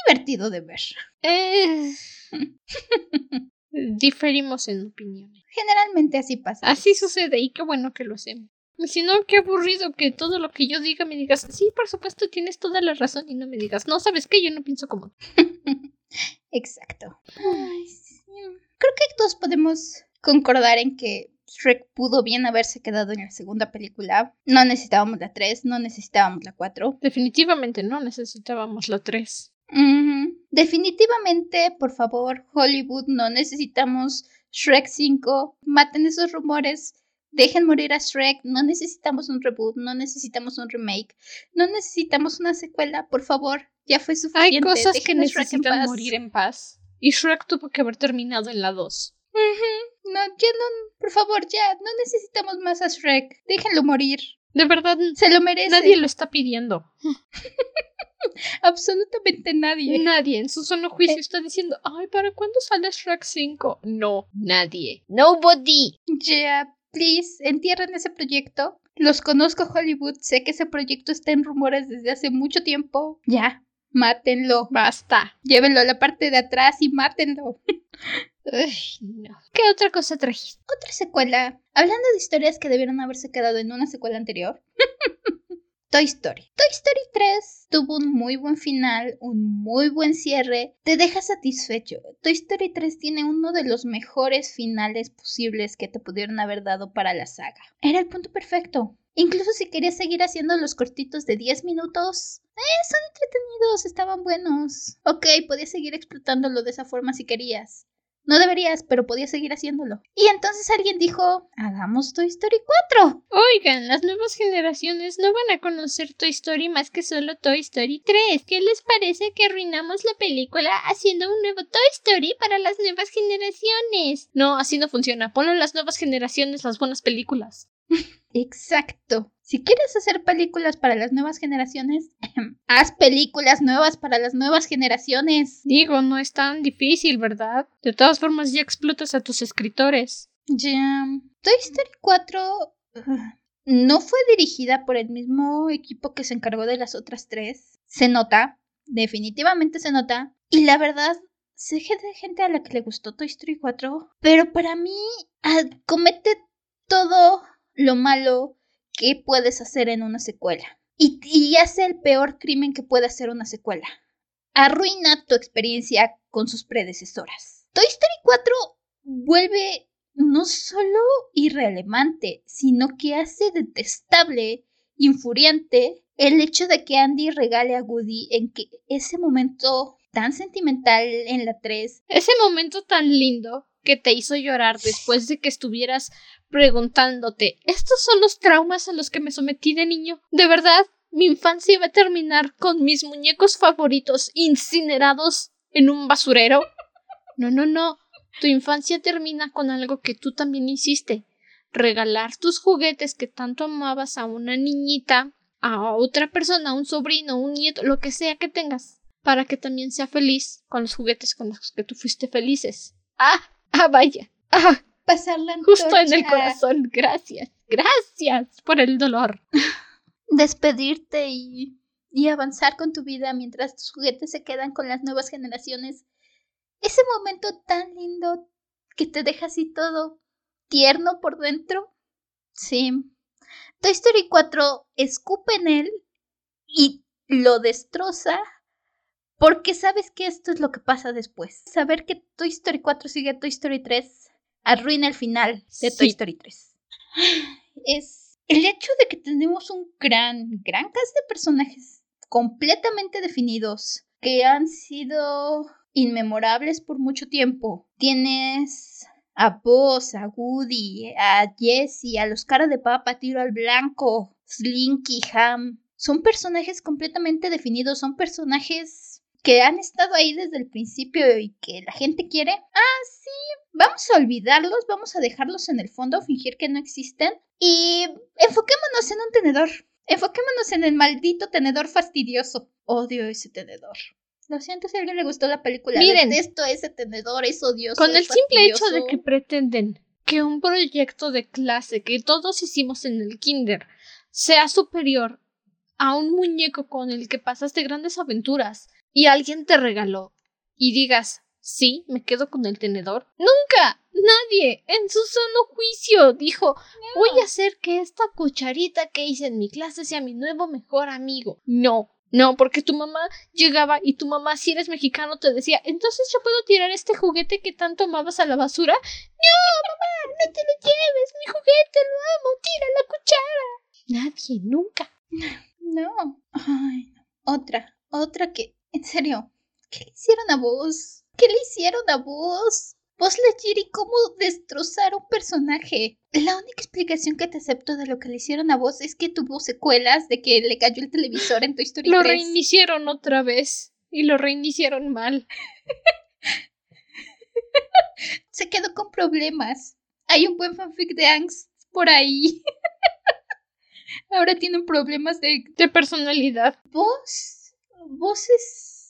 Divertido de ver. Eh... Diferimos en opiniones. Generalmente así pasa. Así sucede y qué bueno que lo hacemos. Si no, qué aburrido que todo lo que yo diga me digas, sí, por supuesto, tienes toda la razón y no me digas, no, ¿sabes qué? Yo no pienso como tú. Exacto. Ay, sí. Creo que todos podemos concordar en que Shrek pudo bien haberse quedado en la segunda película. No necesitábamos la 3, no necesitábamos la 4. Definitivamente no necesitábamos la 3. Definitivamente, por favor, Hollywood, no necesitamos Shrek 5. Maten esos rumores. Dejen morir a Shrek. No necesitamos un reboot, no necesitamos un remake, no necesitamos una secuela. Por favor, ya fue suficiente. Hay cosas que Dejen en necesitan morir en paz. Y Shrek tuvo que haber terminado en la 2. Ujú. No, ya no. Por favor, ya. No necesitamos más a Shrek. Déjenlo morir. De verdad, Se lo merece. nadie lo está pidiendo. Absolutamente nadie. Nadie en su sano juicio Eh. está diciendo, ay, ¿para cuándo sale Shrek 5? No, nadie. Nobody. Ya, please, entierren ese proyecto. Los conozco Hollywood, sé que ese proyecto está en rumores desde hace mucho tiempo. Ya, mátenlo. Basta. Llévenlo a la parte de atrás y mátenlo. Ay, no. ¿Qué otra cosa trajiste? Otra secuela. Hablando de historias que debieron haberse quedado en una secuela anterior. Toy Story. Toy Story 3 tuvo un muy buen final, un muy buen cierre, te deja satisfecho. Toy Story 3 tiene uno de los mejores finales posibles que te pudieron haber dado para la saga. Era el punto perfecto. Incluso si querías seguir haciendo los cortitos de 10 minutos, eh, son entretenidos, estaban buenos. Ok, podías seguir explotándolo de esa forma si querías. No deberías, pero podías seguir haciéndolo. Y entonces alguien dijo, hagamos Toy Story 4. Oigan, las nuevas generaciones no van a conocer Toy Story más que solo Toy Story 3. ¿Qué les parece que arruinamos la película haciendo un nuevo Toy Story para las nuevas generaciones? No, así no funciona. Ponlo en las nuevas generaciones las buenas películas. Exacto. Si quieres hacer películas para las nuevas generaciones, haz películas nuevas para las nuevas generaciones. Digo, no es tan difícil, ¿verdad? De todas formas, ya explotas a tus escritores. Ya. Toy Story 4 ugh, no fue dirigida por el mismo equipo que se encargó de las otras tres. Se nota, definitivamente se nota. Y la verdad, sé que hay gente a la que le gustó Toy Story 4, pero para mí ah, comete todo lo malo que puedes hacer en una secuela. Y, y hace el peor crimen que puede hacer una secuela. Arruina tu experiencia con sus predecesoras. Toy Story 4 vuelve no solo irrelevante, sino que hace detestable, infuriante, el hecho de que Andy regale a Woody en que ese momento tan sentimental en la 3 Ese momento tan lindo que te hizo llorar después de que estuvieras preguntándote, ¿estos son los traumas a los que me sometí de niño? ¿De verdad? Mi infancia iba a terminar con mis muñecos favoritos incinerados en un basurero. No, no, no. Tu infancia termina con algo que tú también hiciste. Regalar tus juguetes que tanto amabas a una niñita, a otra persona, a un sobrino, un nieto, lo que sea que tengas, para que también sea feliz con los juguetes con los que tú fuiste felices. Ah, ah, vaya. Ah, pasar la justo en el corazón. Gracias. Gracias por el dolor. despedirte y, y avanzar con tu vida mientras tus juguetes se quedan con las nuevas generaciones. Ese momento tan lindo que te deja así todo tierno por dentro. Sí. Toy Story 4 escupe en él y lo destroza porque sabes que esto es lo que pasa después. Saber que Toy Story 4 sigue a Toy Story 3 arruina el final de Toy Sí. Story 3. Es el hecho de que tenemos un gran, gran cast de personajes completamente definidos que han sido inmemorables por mucho tiempo. Tienes a Buzz, a Woody, a Jessie, a los caras de papa, tiro al blanco, Slinky, Ham. Son personajes completamente definidos, son personajes que han estado ahí desde el principio y que la gente quiere. Ah, sí, vamos a olvidarlos, vamos a dejarlos en el fondo, fingir que no existen y enfoquémonos en un tenedor. Enfoquémonos en el maldito tenedor fastidioso. Odio ese tenedor. Lo siento si a alguien le gustó la película. Miren. Detesto ese tenedor, es odioso. Con el simple hecho de que pretenden que un proyecto de clase que todos hicimos en el kinder sea superior a un muñeco con el que pasaste grandes aventuras y alguien te regaló y digas, sí, me quedo con el tenedor. Nunca, nadie en su sano juicio dijo, voy a hacer que esta cucharita que hice en mi clase sea mi nuevo mejor amigo. No. No, porque tu mamá llegaba y tu mamá, si eres mexicano, te decía, entonces yo puedo tirar este juguete que tanto amabas a la basura. No, mamá, no te lo lleves, mi juguete, lo amo, tira la cuchara. Nadie, nunca. No. Ay, no. Otra, otra que, en serio, ¿qué le hicieron a vos? ¿Qué le hicieron a vos? Lightyear y cómo destrozar un personaje. La única explicación que te acepto de lo que le hicieron a Buzz es que tuvo secuelas de que le cayó el televisor en Toy Story Lo 3. reiniciaron otra vez. Y lo reiniciaron mal. Se quedó con problemas. Hay un buen fanfic de Angst por ahí. Ahora tienen problemas de De personalidad. Buzz. Buzz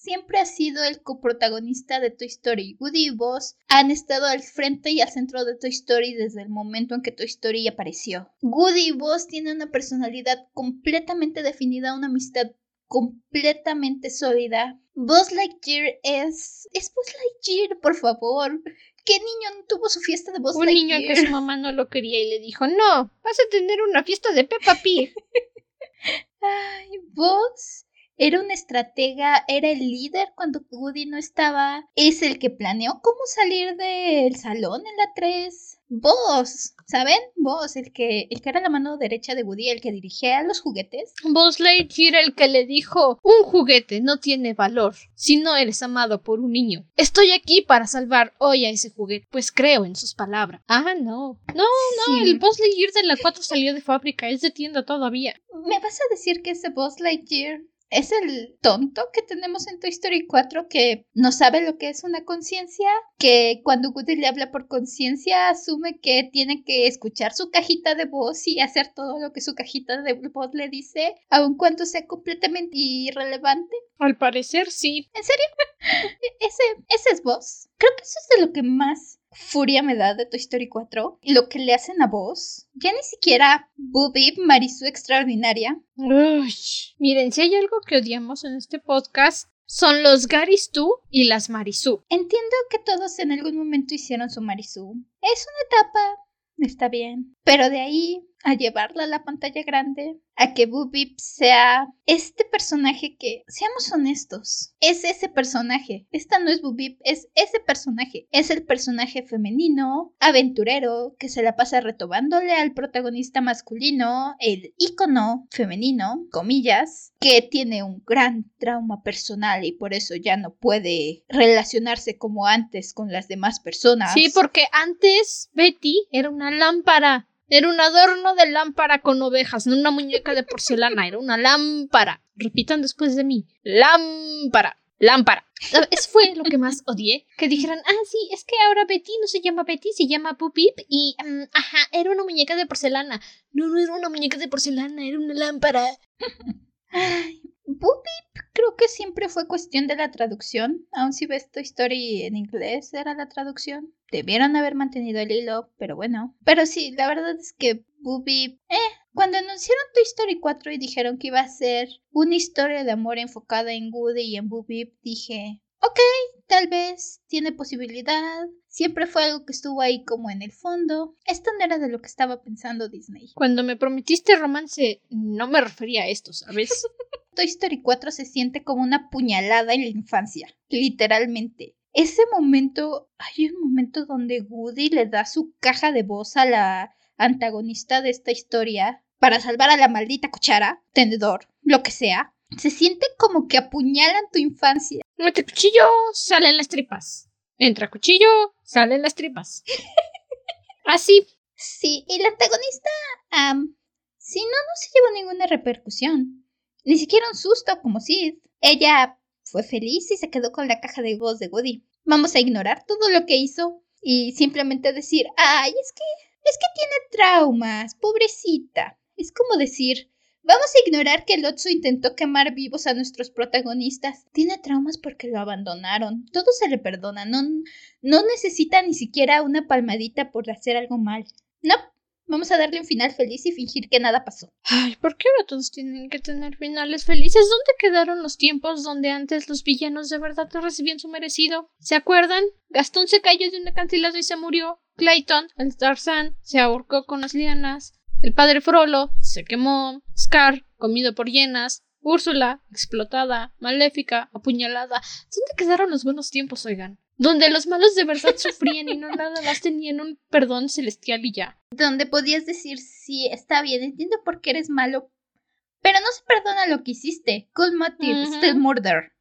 siempre ha sido el coprotagonista de Toy Story. Woody y Buzz han estado al frente y al centro de Toy Story desde el momento en que Toy Story apareció. Woody y Buzz tienen una personalidad completamente definida, una amistad completamente sólida. Buzz Lightyear es... Es Buzz Lightyear, por favor. ¿Qué niño no tuvo su fiesta de Buzz Un niño Lightyear? que su mamá no lo quería y le dijo, no, vas a tener una fiesta de Peppa Pig. Ay, Buzz era un estratega, era el líder cuando Woody no estaba. Es el que planeó cómo salir del salón en la 3. Buzz, ¿saben? Buzz, el que, el que era la mano derecha de Woody, el que dirigía los juguetes. Buzz Lightyear el que le dijo, un juguete no tiene valor si no eres amado por un niño. Estoy aquí para salvar hoy a ese juguete, pues creo en sus palabras. Ah, no. No, no, Sí. el Buzz Lightyear de la 4 salió de fábrica, es de tienda todavía. ¿Me vas a decir que ese Buzz Lightyear es el tonto que tenemos en Toy Story 4 que no sabe lo que es una conciencia? Que cuando Woody le habla por conciencia asume que tiene que escuchar su cajita de voz y hacer todo lo que su cajita de voz le dice, aun cuando sea completamente irrelevante. Al parecer sí. ¿En serio? E- ese, ese es Buzz. Creo que eso es de lo que más furia me da de Toy Story 4. Lo que le hacen a Buzz. Ya ni siquiera Boobie, Marisú extraordinaria. Uy. Miren, si hay algo que odiamos en este podcast, son los Garis tú y las Marisú. Entiendo que todos en algún momento hicieron su Marisú. Es una etapa, está bien. Pero de ahí a llevarla a la pantalla grande, a que Boobie sea este personaje que, seamos honestos, es ese personaje. Esta no es Boobie, es ese personaje. Es el personaje femenino, aventurero, que se la pasa retobándole al protagonista masculino, el ícono femenino, comillas, que tiene un gran trauma personal y por eso ya no puede relacionarse como antes con las demás personas. Sí, porque antes Betty era una lámpara. Era un adorno de lámpara con ovejas, no una muñeca de porcelana, era una lámpara. Repitan después de mí. Lámpara. Lámpara. Eso fue lo que más odié. Que dijeran, ah, sí, es que ahora Betty no se llama Betty, se llama Pupip. Y, mm, ajá, era una muñeca de porcelana. No, no era una muñeca de porcelana, era una lámpara. Ay, creo que siempre fue cuestión de la traducción. Aun si ves Toy Story en inglés, era la traducción. Debieron haber mantenido el hilo, pero bueno. Pero sí, la verdad es que Boobie... Eh, cuando anunciaron Toy Story 4 y dijeron que iba a ser una historia de amor enfocada en Woody y en Boobie, dije... Ok, tal vez tiene posibilidad. Siempre fue algo que estuvo ahí como en el fondo. Esto no era de lo que estaba pensando Disney. Cuando me prometiste romance, no me refería a esto, ¿sabes? Toy Story 4 se siente como una puñalada en la infancia, literalmente. Ese momento, hay un momento donde Woody le da su caja de voz a la antagonista de esta historia para salvar a la maldita cuchara, tenedor, lo que sea. Se siente como que apuñalan tu infancia. Mete cuchillo, salen las tripas. Entra cuchillo, salen las tripas. Así. Sí, y la antagonista, am, sí, no, no se llevó ninguna repercusión. Ni siquiera un susto como Sid. Ella fue feliz y se quedó con la caja de voz de Woody. Vamos a ignorar todo lo que hizo y simplemente decir, ay, es que, es que tiene traumas, pobrecita. Es como decir, vamos a ignorar que el Otso intentó quemar vivos a nuestros protagonistas. Tiene traumas porque lo abandonaron. Todo se le perdona. No, no necesita ni siquiera una palmadita por hacer algo mal. No, vamos a darle un final feliz y fingir que nada pasó. Ay, ¿por qué ahora todos tienen que tener finales felices? ¿Dónde quedaron los tiempos donde antes los villanos de verdad recibían su merecido? ¿Se acuerdan? Gastón se cayó de un acantilado y se murió. Clayton, el Tarzán, se ahorcó con las lianas. El padre Frollo se quemó. Scar, comido por hienas. Úrsula, explotada, maléfica, apuñalada. ¿Dónde quedaron los buenos tiempos, oigan? Donde los malos de verdad sufrían y no nada más tenían un perdón celestial y ya. Donde podías decir, sí, está bien, entiendo por qué eres malo, pero no se perdona lo que hiciste. Cold motive, still murder.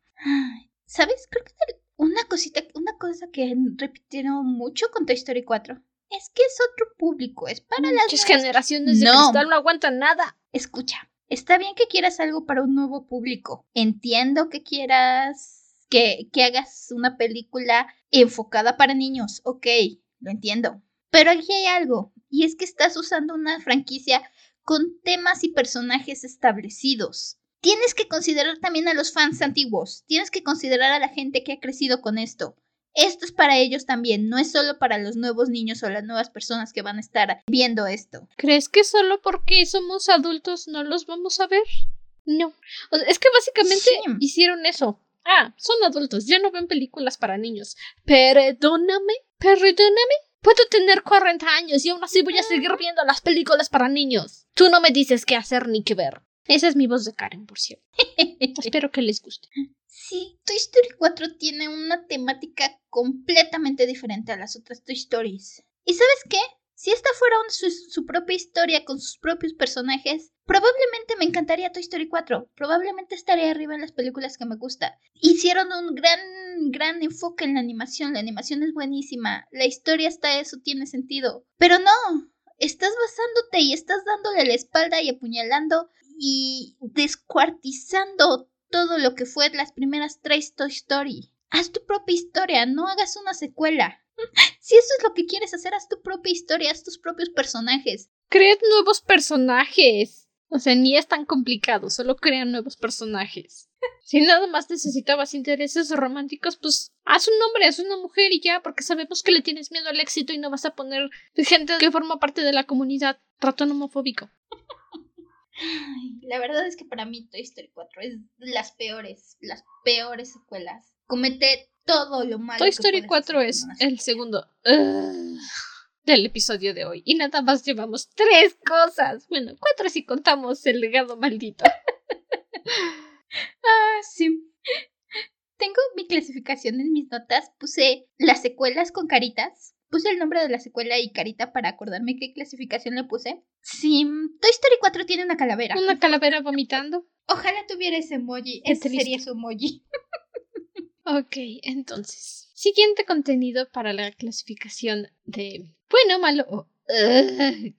¿Sabes? Creo que una cosita, una cosa que repitieron mucho con Toy Story 4 es que es otro público, es para las Muchas generaciones de cristal no aguantan nada. Escucha, está bien que quieras algo para un nuevo público. Entiendo que quieras que, que hagas una película enfocada para niños, ok, lo entiendo. Pero aquí hay algo, y es que estás usando una franquicia con temas y personajes establecidos. Tienes que considerar también a los fans antiguos, tienes que considerar a la gente que ha crecido con esto. Esto es para ellos también, no es solo para los nuevos niños o las nuevas personas que van a estar viendo esto. ¿Crees que solo porque somos adultos no los vamos a ver? No. es que básicamente hicieron eso. Ah, son adultos, ya no ven películas para niños. Perdóname, perdóname. Puedo tener 40 años y aún así voy a seguir viendo las películas para niños. Tú no me dices qué hacer ni qué ver. Esa es mi voz de Karen, por cierto. Espero que les guste. Sí, Toy Story 4 tiene una temática completamente diferente a las otras Toy Stories. ¿Y sabes qué? Si esta fuera su, propia historia con sus propios personajes, probablemente me encantaría Toy Story 4. Probablemente estaría arriba en las películas que me gusta. Hicieron un gran, gran enfoque en la animación. La animación es buenísima. La historia hasta eso tiene sentido. Pero no, estás basándote y estás dándole la espalda y apuñalando y descuartizando todo lo que fue las primeras tres Toy Story. Haz tu propia historia, no hagas una secuela. Si eso es lo que quieres hacer, haz tu propia historia, haz tus propios personajes. Crea nuevos personajes. O sea, ni es tan complicado, solo crean nuevos personajes. Si nada más necesitabas intereses románticos, pues haz un hombre, haz una mujer y ya, porque sabemos que le tienes miedo al éxito y no vas a poner gente que forma parte de la comunidad ratón homofóbico. la verdad es que para mí Toy Story 4 es las peores, las peores secuelas. Comete todo lo malo. Toy Story 4 es el segundo del episodio de hoy. Y nada más llevamos tres cosas. Bueno, cuatro si contamos el legado maldito. ah, sí. Tengo mi clasificación en mis notas. Puse las secuelas con caritas Puse el nombre de la secuela y carita para acordarme qué clasificación le puse. Sí, Toy Story 4 tiene una calavera. ¿Una calavera vomitando? Ojalá tuviera ese emoji. Ese sería su emoji. ok, entonces. Siguiente contenido para la clasificación de bueno, malo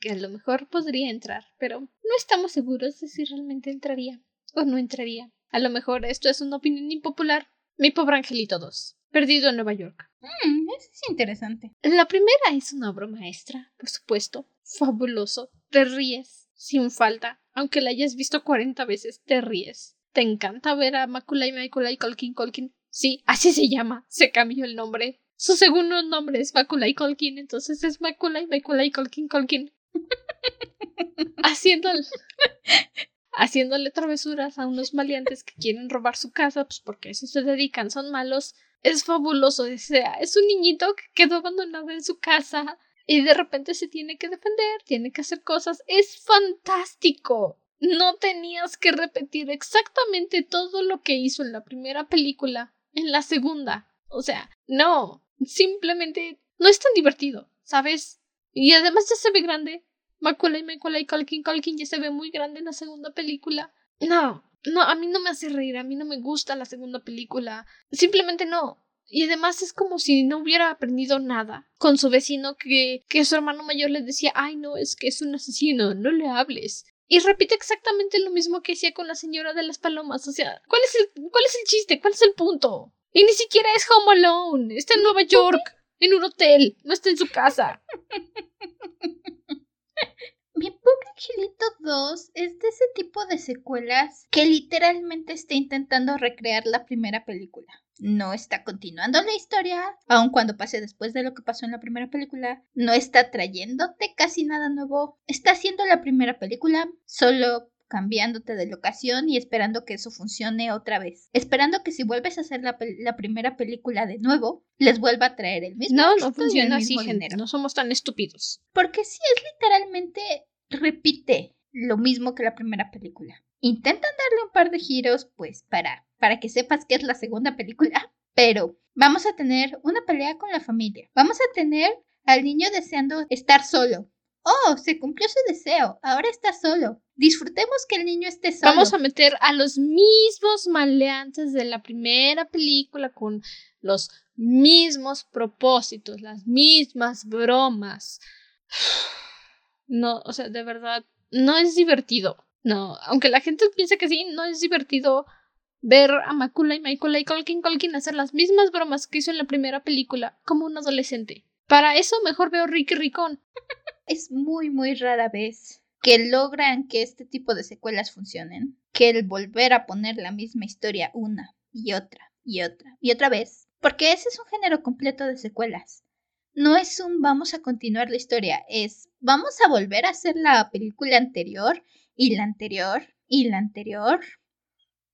que a lo mejor podría entrar, pero no estamos seguros de si realmente entraría o no entraría. A lo mejor esto es una opinión impopular. Mi pobre angelito 2. Perdido en Nueva York. Mm, eso es interesante. La primera es una obra maestra, por supuesto. Fabuloso. Te ríes, sin falta. Aunque la hayas visto 40 veces, te ríes. Te encanta ver a Maculay Maculay Colkin Colkin. Sí, así se llama. Se cambió el nombre. Su segundo nombre es Maculay Colkin, entonces es Maculay Maculay Colkin Colkin. Haciéndole, haciéndole travesuras a unos maleantes que quieren robar su casa, pues porque a eso se dedican, son malos es fabuloso. O sea, es un niñito que quedó abandonado en su casa y de repente se tiene que defender, tiene que hacer cosas. Es fantástico. No tenías que repetir exactamente todo lo que hizo en la primera película en la segunda. O sea, no. Simplemente no es tan divertido, ¿sabes? Y además ya se ve grande. Macaulay, Macaulay, Culkin, Culkin ya se ve muy grande en la segunda película. No, no, a mí no me hace reír, a mí no me gusta la segunda película. Simplemente no. Y además es como si no hubiera aprendido nada con su vecino que, que su hermano mayor le decía, ay no, es que es un asesino, no le hables. Y repite exactamente lo mismo que hacía con la señora de las palomas. O sea, ¿cuál es el, cuál es el chiste? ¿Cuál es el punto? Y ni siquiera es Home Alone. Está en Nueva York, en un hotel, no está en su casa. Mi pobre Angelito 2 es de ese tipo de secuelas que literalmente está intentando recrear la primera película. No está continuando la historia, aun cuando pase después de lo que pasó en la primera película. No está trayéndote casi nada nuevo. Está haciendo la primera película, solo cambiándote de locación y esperando que eso funcione otra vez. Esperando que si vuelves a hacer la, primera película de nuevo, les vuelva a traer el mismo. No, no funciona así, gente. No somos tan estúpidos. Porque sí es literalmente repite lo mismo que la primera película. Intentan darle un par de giros, pues, para, para que sepas que es la segunda película, pero vamos a tener una pelea con la familia. Vamos a tener al niño deseando estar solo. Oh, se cumplió su deseo. Ahora está solo. Disfrutemos que el niño esté solo. Vamos a meter a los mismos maleantes de la primera película con los mismos propósitos, las mismas bromas. No, o sea, de verdad, no es divertido. No, aunque la gente piense que sí, no es divertido ver a Macula y Michael y Colkin Colkin hacer las mismas bromas que hizo en la primera película como un adolescente. Para eso mejor veo Ricky Ricón. es muy, muy rara vez que logran que este tipo de secuelas funcionen. Que el volver a poner la misma historia una y otra y otra y otra vez. Porque ese es un género completo de secuelas. No es un vamos a continuar la historia, es vamos a volver a hacer la película anterior y la anterior y la anterior.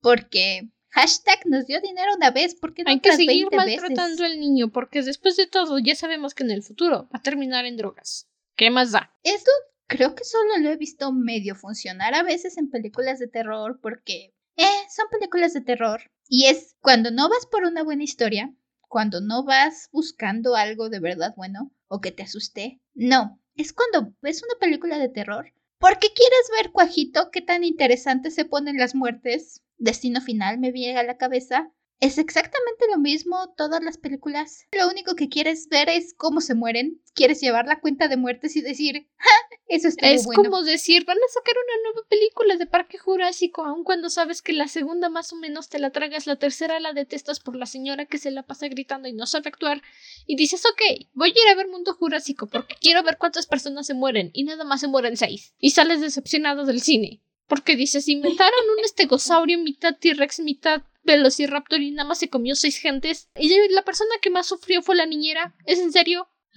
Porque hashtag nos dio dinero una vez, porque no Hay que seguir maltratando al niño, porque después de todo ya sabemos que en el futuro va a terminar en drogas. ¿Qué más da? Esto creo que solo lo he visto medio funcionar a veces en películas de terror, porque, eh, son películas de terror. Y es cuando no vas por una buena historia, cuando no vas buscando algo de verdad bueno o que te asuste. No, es cuando ves una película de terror porque quieres ver, Cuajito, qué tan interesante se ponen las muertes. Destino final me viene a la cabeza. Es exactamente lo mismo todas las películas. Lo único que quieres ver es cómo se mueren. Quieres llevar la cuenta de muertes y decir, ¡Ja! Eso está Es bueno. como decir, van a sacar una nueva película de Parque Jurásico, aun cuando sabes que la segunda más o menos te la tragas, la tercera la detestas por la señora que se la pasa gritando y no sabe actuar. Y dices, ok, voy a ir a ver Mundo Jurásico porque quiero ver cuántas personas se mueren y nada más se mueren seis. Y sales decepcionado del cine. Porque dices, inventaron un estegosaurio mitad T-Rex, mitad Velociraptor y nada más se comió seis gentes. Y la persona que más sufrió fue la niñera. ¿Es en serio?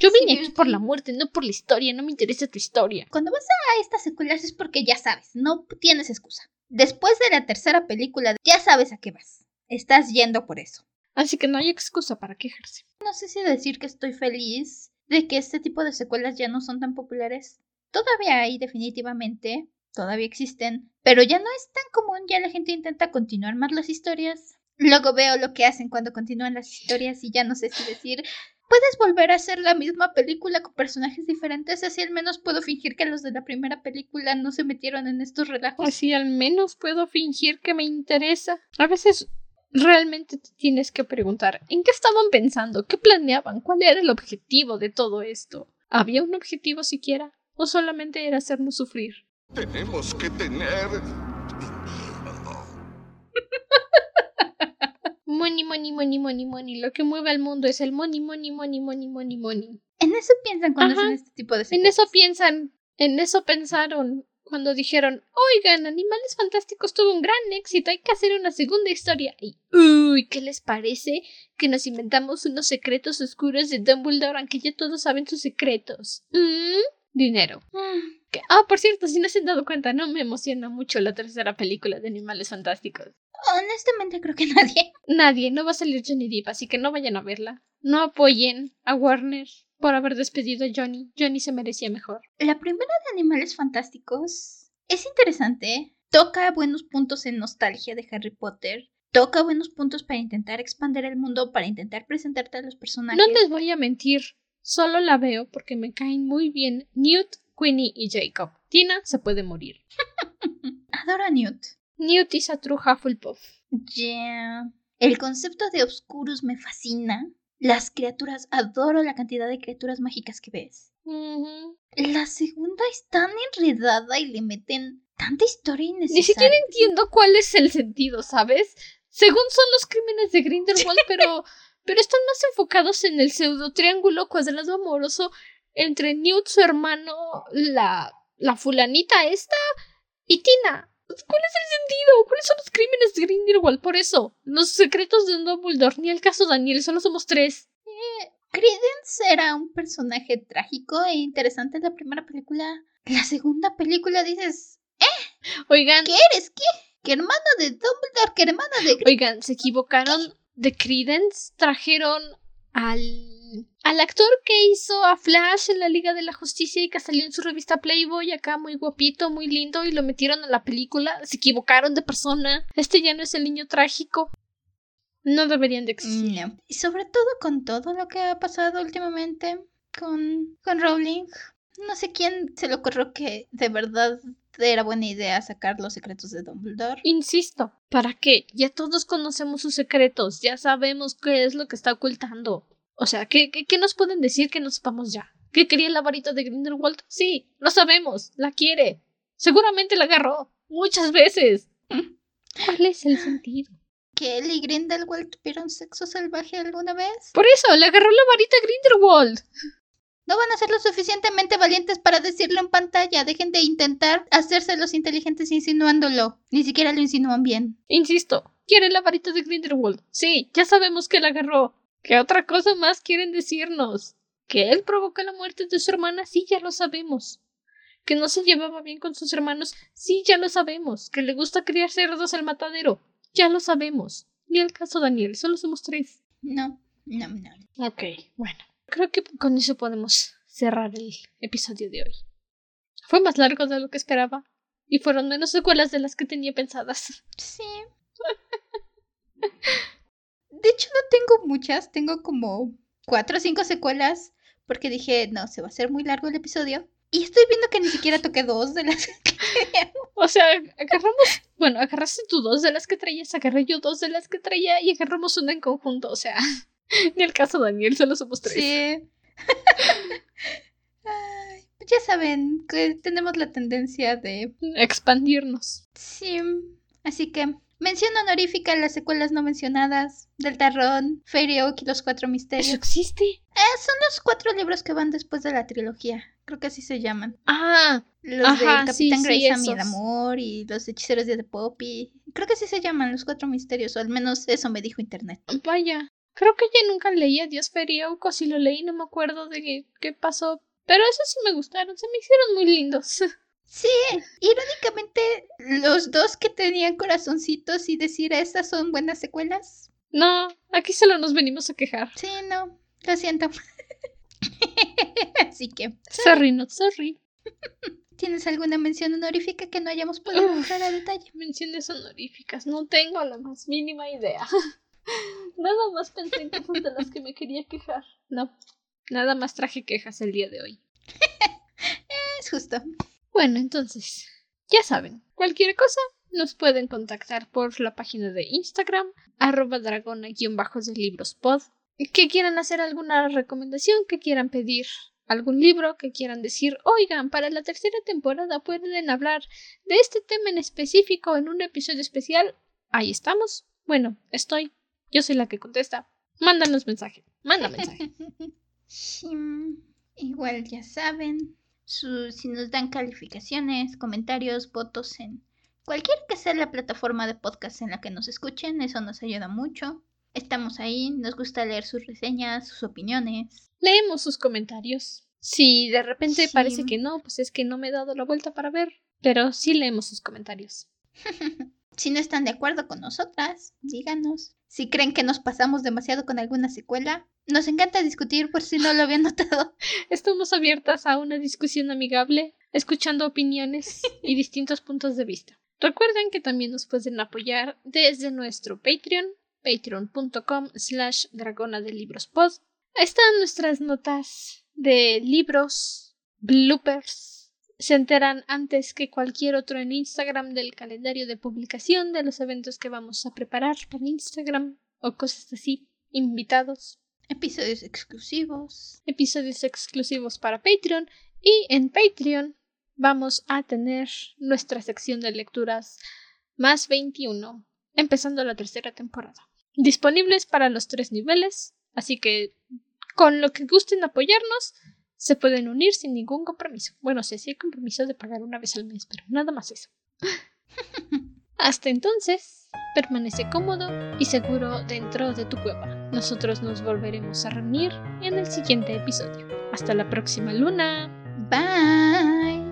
Yo vine Sí, aquí por la muerte, no por la historia, no me interesa tu historia. Cuando vas a estas secuelas es porque ya sabes, no tienes excusa. Después de la tercera película, ya sabes a qué vas. Estás yendo por eso. Así que no hay excusa para quejarse. No sé si decir que estoy feliz de que este tipo de secuelas ya no son tan populares. Todavía hay, definitivamente, todavía existen, pero ya no es tan común, ya la gente intenta continuar más las historias. Luego veo lo que hacen cuando continúan las historias y ya no sé si decir, puedes volver a hacer la misma película con personajes diferentes, así al menos puedo fingir que los de la primera película no se metieron en estos relajos. Así al menos puedo fingir que me interesa. A veces realmente te tienes que preguntar en qué estaban pensando, qué planeaban, cuál era el objetivo de todo esto. ¿Había un objetivo siquiera? ¿O solamente era hacernos sufrir? Tenemos que tener... Money, money, money, money, money. Lo que mueve al mundo es el money, money, money, money, money, money. En eso piensan cuando Ajá. hacen este tipo de En eso piensan, en eso pensaron cuando dijeron, oigan, Animales Fantásticos tuvo un gran éxito, hay que hacer una segunda historia. Y, uy, ¿qué les parece que nos inventamos unos secretos oscuros de Dumbledore, aunque ya todos saben sus secretos? ¿Mm? Dinero. Mm, Que- Ah, por cierto, si no se han dado cuenta, no me emociona mucho la tercera película de Animales Fantásticos. Honestamente creo que nadie. Nadie, no va a salir Johnny Depp, así que no vayan a verla. No apoyen a Warner por haber despedido a Johnny. Johnny se merecía mejor. La primera de Animales Fantásticos es interesante. Toca buenos puntos en nostalgia de Harry Potter. Toca buenos puntos para intentar expandir el mundo, para intentar presentarte a los personajes. No les voy a mentir, solo la veo porque me caen muy bien Newt, Queenie y Jacob. Tina se puede morir. Adoro a Newt. Newt is a true Hufflepuff. Yeah. El concepto de Obscurus me fascina. Las criaturas, adoro la cantidad de criaturas mágicas que ves. La segunda es tan enredada y le meten tanta historia innecesaria. Ni siquiera entiendo cuál es el sentido, ¿sabes? Según son los crímenes de Grindelwald, pero, pero están más enfocados en el pseudo triángulo cuadrado amoroso entre Newt, su hermano, la, la fulanita esta y Tina. ¿Cuál es el sentido? ¿Cuáles son los crímenes de Grindelwald? Por eso, los secretos de Dumbledore, ni el caso Daniel, solo somos tres. Credence era un personaje trágico e interesante en la primera película. La segunda película dices, Oigan, ¿qué eres? ¿Qué? ¿Qué hermano de Dumbledore? ¿Qué hermano de Oigan, se equivocaron de Credence. Trajeron al, al actor que hizo a Flash en la Liga de la Justicia y que salió en su revista Playboy acá muy guapito, muy lindo y lo metieron a la película. Se equivocaron de persona. Este ya no es el niño trágico. No deberían de existir. No. Y sobre todo con todo lo que ha pasado últimamente con, con Rowling. No sé quién se le ocurrió que de verdad era buena idea sacar los secretos de Dumbledore. Insisto, ¿para qué? Ya todos conocemos sus secretos, ya sabemos qué es lo que está ocultando. O sea, ¿qué, qué, qué nos pueden decir que no sepamos ya? ¿Que quería la varita de Grindelwald? Sí, lo sabemos, la quiere. Seguramente la agarró muchas veces. ¿Cuál es el sentido? ¿Que él y Grindelwald tuvieron sexo salvaje alguna vez? Por eso, le agarró la varita a Grindelwald. No van a ser lo suficientemente valientes para decirlo en pantalla. Dejen de intentar hacerse los inteligentes insinuándolo. Ni siquiera lo insinúan bien. Insisto, quiere la varita de Grindelwald. Sí, ya sabemos que la agarró. ¿Qué otra cosa más quieren decirnos? ¿Que él provocó la muerte de su hermana? Sí, ya lo sabemos. ¿Que no se llevaba bien con sus hermanos? Sí, ya lo sabemos. ¿Que le gusta criar cerdos al matadero? Ya lo sabemos. Ni el caso Daniel, solo somos tres. No, no, no. Ok, bueno. Creo que con eso podemos cerrar el episodio de hoy. Fue más largo de lo que esperaba. Y fueron menos secuelas de las que tenía pensadas. Sí. De hecho, no tengo muchas. Tengo como cuatro o cinco secuelas. Porque dije, no, se va a hacer muy largo el episodio. Y estoy viendo que ni siquiera toqué dos de las que O sea, agarramos. Bueno, agarraste tú dos de las que traías, agarré yo dos de las que traía y agarramos una en conjunto. O sea, ni el caso Daniel, solo somos tres. Sí. Ay, ya saben que tenemos la tendencia de expandirnos. Sí. Así que mención honorífica a las secuelas no mencionadas: Del Tarrón, Fairy Oak y los Cuatro Misterios. ¿Eso existe? Eh, son los cuatro libros que van después de la trilogía. Creo que así se llaman. Ah, Los Ajá, de Capitán sí, sí, y el amor y los hechiceros de The Poppy. Creo que así se llaman los cuatro misterios, o al menos eso me dijo internet. vaya. Creo que ya nunca leí a Dios Feriauco. Si lo leí, no me acuerdo de qué, qué pasó. Pero esos sí me gustaron, se me hicieron muy lindos. Sí, irónicamente, los dos que tenían corazoncitos y decir estas son buenas secuelas. No, aquí solo nos venimos a quejar. Sí, no, lo siento. Así que, Sorry, not sorry. ¿tienes alguna mención honorífica que no hayamos podido Uf. entrar a detalle? Menciones honoríficas, no tengo la más mínima idea. Nada más pensé en cosas de las que me quería quejar. No, nada más traje quejas el día de hoy. Es justo. Bueno, entonces, ya saben, cualquier cosa nos pueden contactar por la página de Instagram, arroba dragona-de libros pod. Que quieran hacer alguna recomendación, que quieran pedir algún libro, que quieran decir, oigan, para la tercera temporada pueden hablar de este tema en específico en un episodio especial. Ahí estamos. Bueno, estoy. Yo soy la que contesta. Mándanos mensaje. Manda mensaje. Igual ya saben, su- si nos dan calificaciones, comentarios, votos en cualquier que sea la plataforma de podcast en la que nos escuchen, eso nos ayuda mucho. Estamos ahí, nos gusta leer sus reseñas, sus opiniones. Leemos sus comentarios. Si de repente Sí. parece que no, pues es que no me he dado la vuelta para ver. Pero sí leemos sus comentarios. Si no están de acuerdo con nosotras, díganos. Si creen que nos pasamos demasiado con alguna secuela, nos encanta discutir por si no lo habían notado. Estamos abiertas a una discusión amigable, escuchando opiniones y distintos puntos de vista. Recuerden que también nos pueden apoyar desde nuestro Patreon, patreon.com slash dragona de libros pod. Ahí están nuestras notas de libros, bloopers. Se enteran antes que cualquier otro en Instagram del calendario de publicación de los eventos que vamos a preparar para Instagram o cosas así, invitados Episodios exclusivos. episodios exclusivos para Patreon y en Patreon vamos a tener nuestra sección de lecturas más 21, empezando la tercera temporada. Disponibles para los tres niveles, así que con lo que gusten apoyarnos, se pueden unir sin ningún compromiso. Bueno, sí, sí hay compromiso de pagar una vez al mes, pero nada más eso. Hasta entonces, permanece cómodo y seguro dentro de tu cueva. Nosotros nos volveremos a reunir en el siguiente episodio. Hasta la próxima luna. Bye.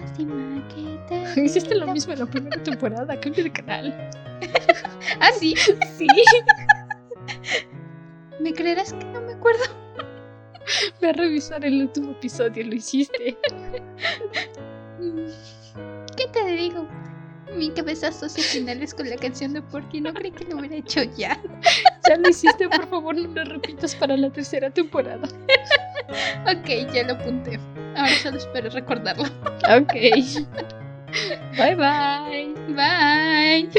Lástima que te. Hiciste lo mismo en la primera temporada, cambio de canal. Ah, sí. Sí. ¿Me creerás que no me acuerdo? Ve a revisar el último episodio, lo hiciste. ¿Qué te digo? Mi cabeza asocia finales con la canción de Porky. No creí que lo hubiera hecho ya. Ya lo hiciste, por favor, no lo repitas para la tercera temporada. ok, ya lo apunté. Ahora solo espero recordarlo. ok. Bye bye. Bye.